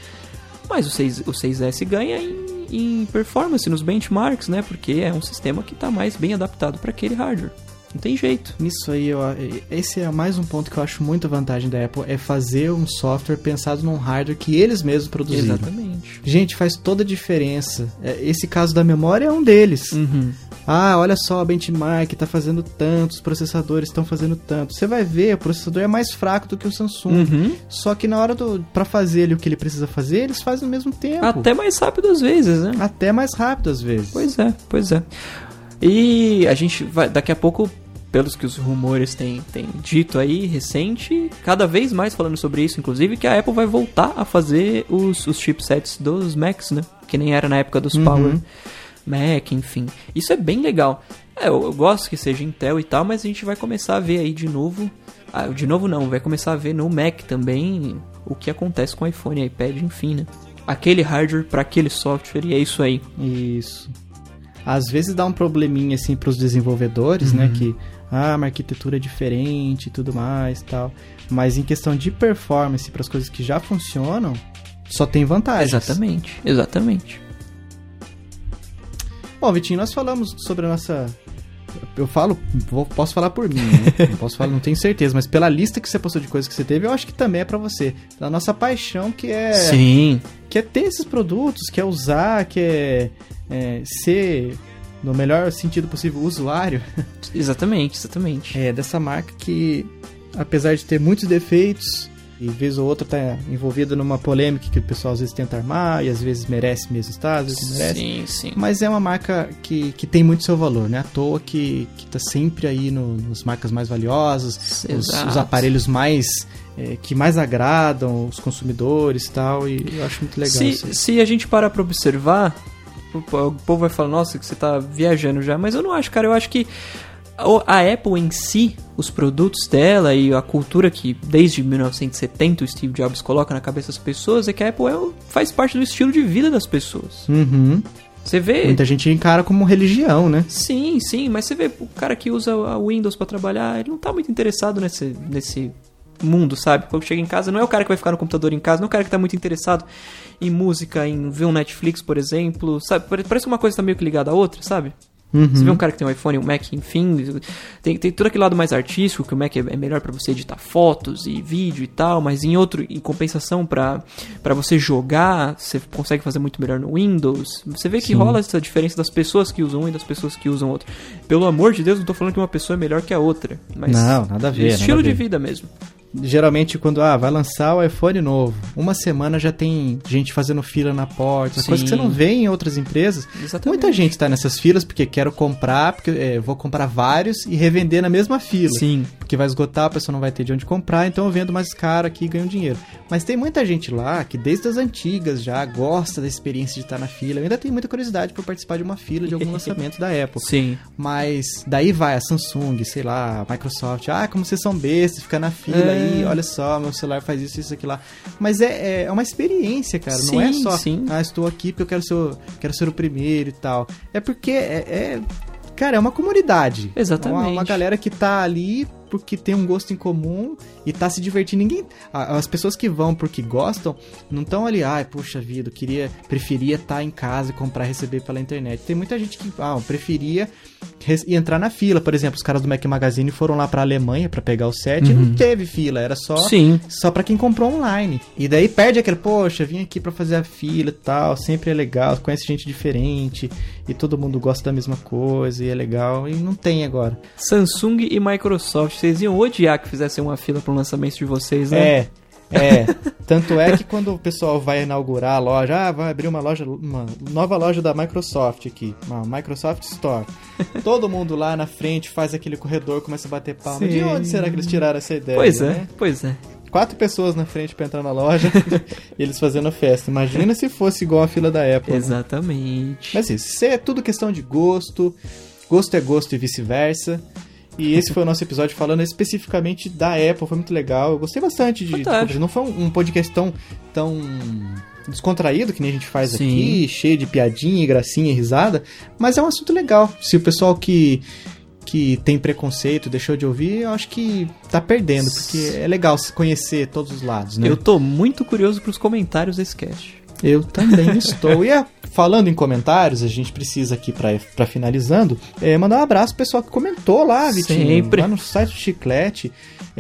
Mas o, 6, o 6S ganha em, em performance, nos benchmarks, né? Porque é um sistema que está mais bem adaptado para aquele hardware. Não tem jeito. Nisso aí, eu, esse é mais um ponto que eu acho muito vantagem da Apple, é fazer um software pensado num hardware que eles mesmos produziram. Exatamente. Gente, faz toda a diferença. É, Esse caso da memória é um deles. Uhum. Ah, olha só, a benchmark tá fazendo tanto, os processadores estão fazendo tanto. Você vai ver, o processador é mais fraco do que o Samsung. Uhum. Só que na hora do para fazer ele o que ele precisa fazer, eles fazem no mesmo tempo. Até mais rápido às vezes, né? Até mais rápido às vezes. Pois é, pois é. E a gente vai, daqui a pouco, pelos que os rumores têm, têm dito aí, recente, cada vez mais falando sobre isso, inclusive, que a Apple vai voltar a fazer os, os chipsets dos Macs, né? Que nem era na época dos Uhum. Power. Mac, enfim. Isso é bem legal. É, eu, eu gosto que seja Intel e tal, mas a gente vai começar a ver aí de novo. Ah, de novo não, vai começar a ver no Mac também o que acontece com iPhone, iPad, enfim, né? Aquele hardware para aquele software e é isso aí. Isso. Às vezes dá um probleminha assim pros desenvolvedores, né? Que ah, uma arquitetura é diferente e tudo mais tal. Mas em questão de performance para as coisas que já funcionam, só tem vantagens. Exatamente, exatamente. Bom, Vitinho, nós falamos sobre a nossa. Eu falo, vou- posso falar por mim, né? Não posso falar, não tenho certeza, mas pela lista que você passou de coisas que você teve, eu acho que também é pra você. Da nossa paixão que é Sim. que é ter esses produtos, que é usar, que é, é, ser, no melhor sentido possível, usuário Exatamente, exatamente. é, dessa marca que, apesar de ter muitos defeitos, e vez ou outra tá envolvida numa polêmica que o pessoal às vezes tenta armar, e às vezes merece mesmo estar, às vezes merece. Sim, sim. Mas é uma marca que, que tem muito seu valor, né? À toa que, que tá sempre aí no, nos marcas mais valiosas, os, os aparelhos mais é, que mais agradam os consumidores e tal, e eu acho muito legal isso. Se, se a gente parar pra observar, o, povo vai falar, nossa, que você tá viajando já, mas eu não acho, cara. Eu acho que a Apple em si, os produtos dela e a cultura que desde 1970 o Steve Jobs coloca na cabeça das pessoas é que a Apple é faz parte do estilo de vida das pessoas. Uhum. Você vê. Muita gente encara como religião, né? Sim, sim, mas você vê o cara que usa a Windows pra trabalhar, ele não tá muito interessado nesse, nesse mundo, sabe? Quando chega em casa, não é o cara que vai ficar no computador em casa, não é o cara que tá muito interessado em música, em ver um Netflix, por exemplo, sabe? Pare- Parece que uma coisa tá meio que ligada à outra, sabe? Uhum. Você vê um cara que tem um iPhone, um Mac, enfim, tem, tem todo aquele lado mais artístico, que o Mac é é melhor pra você editar fotos e vídeo e tal, mas em outro, em compensação pra pra você jogar, você consegue fazer muito melhor no Windows. Você vê que Sim. rola essa diferença das pessoas que usam um e das pessoas que usam outro. Pelo amor de Deus, não tô falando que uma pessoa é melhor que a outra, mas Não, nada a ver, estilo de vida mesmo. Geralmente, quando ah, vai lançar o iPhone novo, uma semana já tem gente fazendo fila na porta, Sim. coisa que você não vê em outras empresas. Exatamente. Muita gente tá nessas filas porque quero comprar, porque é, vou comprar vários e revender na mesma fila. Sim. Porque vai esgotar, a pessoa não vai ter de onde comprar, então eu vendo mais caro aqui e ganho dinheiro. Mas tem muita gente lá que desde as antigas já gosta da experiência de estar na fila. Eu ainda tenho muita curiosidade por participar de uma fila de algum lançamento da Apple. Sim. Mas daí vai a Samsung, sei lá, a Microsoft. Ah, como vocês são bestas, fica na fila É. aí, olha só, meu celular faz isso, isso, aqui lá. Mas é, é uma experiência, cara. não é Sim, só, sim. ah, estou aqui porque eu quero ser, o- quero ser o primeiro e tal. É porque é. é- Cara, é uma comunidade. Exatamente. Uma, uma galera que tá ali porque tem um gosto em comum e tá se divertindo. Ninguém. As pessoas que vão porque gostam não estão ali, ai, puxa vida, eu queria, preferia estar em casa e comprar receber pela internet. Tem muita gente que, ah, preferia e entrar na fila. Por exemplo, os caras do Mac Magazine foram lá pra Alemanha pra pegar o set e não teve fila, era só Uhum. Sim. só pra quem comprou online. E daí perde aquele, poxa, vim aqui pra fazer a fila e tal, sempre é legal, conhece gente diferente e todo mundo gosta da mesma coisa e é legal e não tem agora. Samsung e Microsoft, vocês iam odiar que fizessem uma fila pro lançamento de vocês, né? É. É, tanto é que quando o pessoal vai inaugurar a loja, ah, vai abrir uma loja, uma nova loja da Microsoft aqui, uma Microsoft Store. Todo mundo lá na frente faz aquele corredor, começa a bater palma. De Sim. onde será que eles tiraram essa ideia? Pois é, né? pois é. Quatro pessoas na frente pra entrar na loja, e eles fazendo festa. Imagina se fosse igual a fila da Apple. né? Exatamente. Mas assim, isso é tudo questão de gosto. Gosto é gosto e vice-versa. E esse foi o nosso episódio falando especificamente da Apple. Foi muito legal. Eu gostei bastante de. De- não foi um, um podcast tão, tão descontraído que nem a gente faz Sim. aqui, cheio de piadinha, e gracinha e risada. Mas é um assunto legal. Se o pessoal que que tem preconceito, deixou de ouvir, eu acho que tá perdendo, porque é legal se conhecer todos os lados, né? Eu tô muito curioso pros comentários desse cast. Eu também estou. E é, falando em comentários, a gente precisa aqui pra pra finalizando, é, mandar um abraço pro pessoal que comentou lá, Vitinho. Sempre. Lá no site do Chiclete,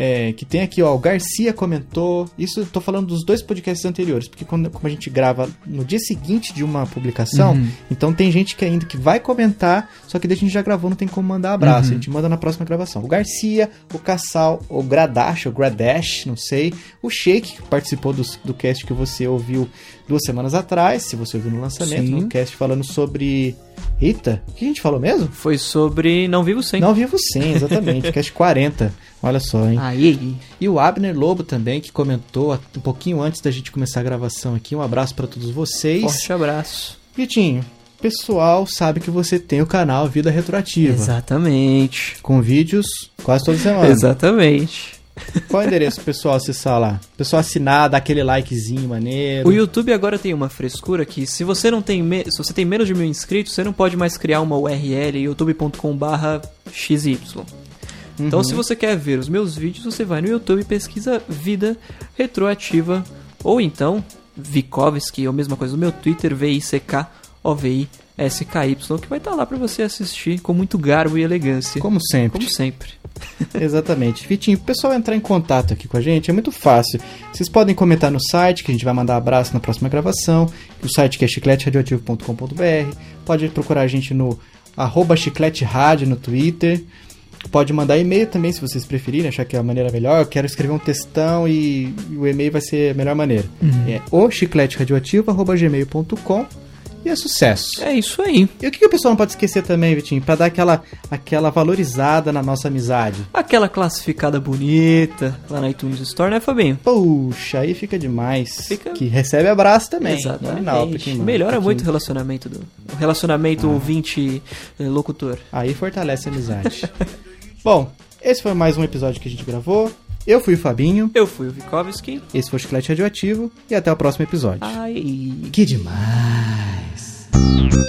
é, que tem aqui, ó, o Garcia comentou. Isso eu tô falando dos dois podcasts anteriores, porque quando, como a gente grava no dia seguinte de uma publicação, Uhum. então tem gente que ainda que vai comentar, só que daí a gente já gravou, não tem como mandar abraço. Uhum. A gente manda na próxima gravação. O Garcia, o Cassal, o Gradash, o Gradash, não sei. O Shake, que participou do, do cast que você ouviu duas semanas atrás, se você ouviu no lançamento, Sim. no cast falando sobre. Eita, o que a gente falou mesmo? Foi sobre Não Vivo Sem. Não Vivo Sem, exatamente, cast 40. Olha só, hein? Aí. E o Abner Lobo também, que comentou um pouquinho antes da gente começar a gravação aqui. Um abraço para todos vocês. Forte abraço. Vitinho, pessoal sabe que você tem o canal Vida Retroativa. Exatamente. Com vídeos quase toda semana. Exatamente. Qual é o endereço pessoal acessar lá? Pessoal assinar, dar aquele likezinho maneiro. O YouTube agora tem uma frescura que se você não tem me- se você tem menos de mil inscritos, você não pode mais criar uma URL youtube.com/xy. Então, se você quer ver os meus vídeos, você vai no YouTube e pesquisa Vida Retroativa ou então Vikovsky, ou a mesma coisa no meu Twitter, V-I-C-K-O-V-I-S-K-Y, que vai estar lá pra você assistir com muito garbo e elegância. Como sempre. Como sempre. Exatamente. Vitinho, o pessoal entrar em contato aqui com a gente é muito fácil. Vocês podem comentar no site, que a gente vai mandar abraço na próxima gravação. O site que é chicleteradioativo.com.br. Pode procurar a gente no arroba chiclete rádio no Twitter. Pode mandar e-mail também, se vocês preferirem, achar que é a maneira melhor. Eu quero escrever um textão e, e o e-mail vai ser a melhor maneira. É o chicleteradioativo.gmail.com e é sucesso. É isso aí. E o que, que o pessoal não pode esquecer também, Vitinho? Pra dar aquela, aquela valorizada na nossa amizade. Aquela classificada bonita lá na iTunes Store, né, Fabinho? Puxa, aí fica demais. Fica- Que recebe abraço também. Exatamente. Nominal, pequeno, Melhora pequeno. muito o relacionamento do o relacionamento Ah. ouvinte eh, locutor. Aí fortalece a amizade. Bom, esse foi mais um episódio que a gente gravou. Eu fui o Fabinho, Eu fui o Vikovsky. esse foi o Chiclete Radioativo e até o próximo episódio. Ai. Que demais! Thank you.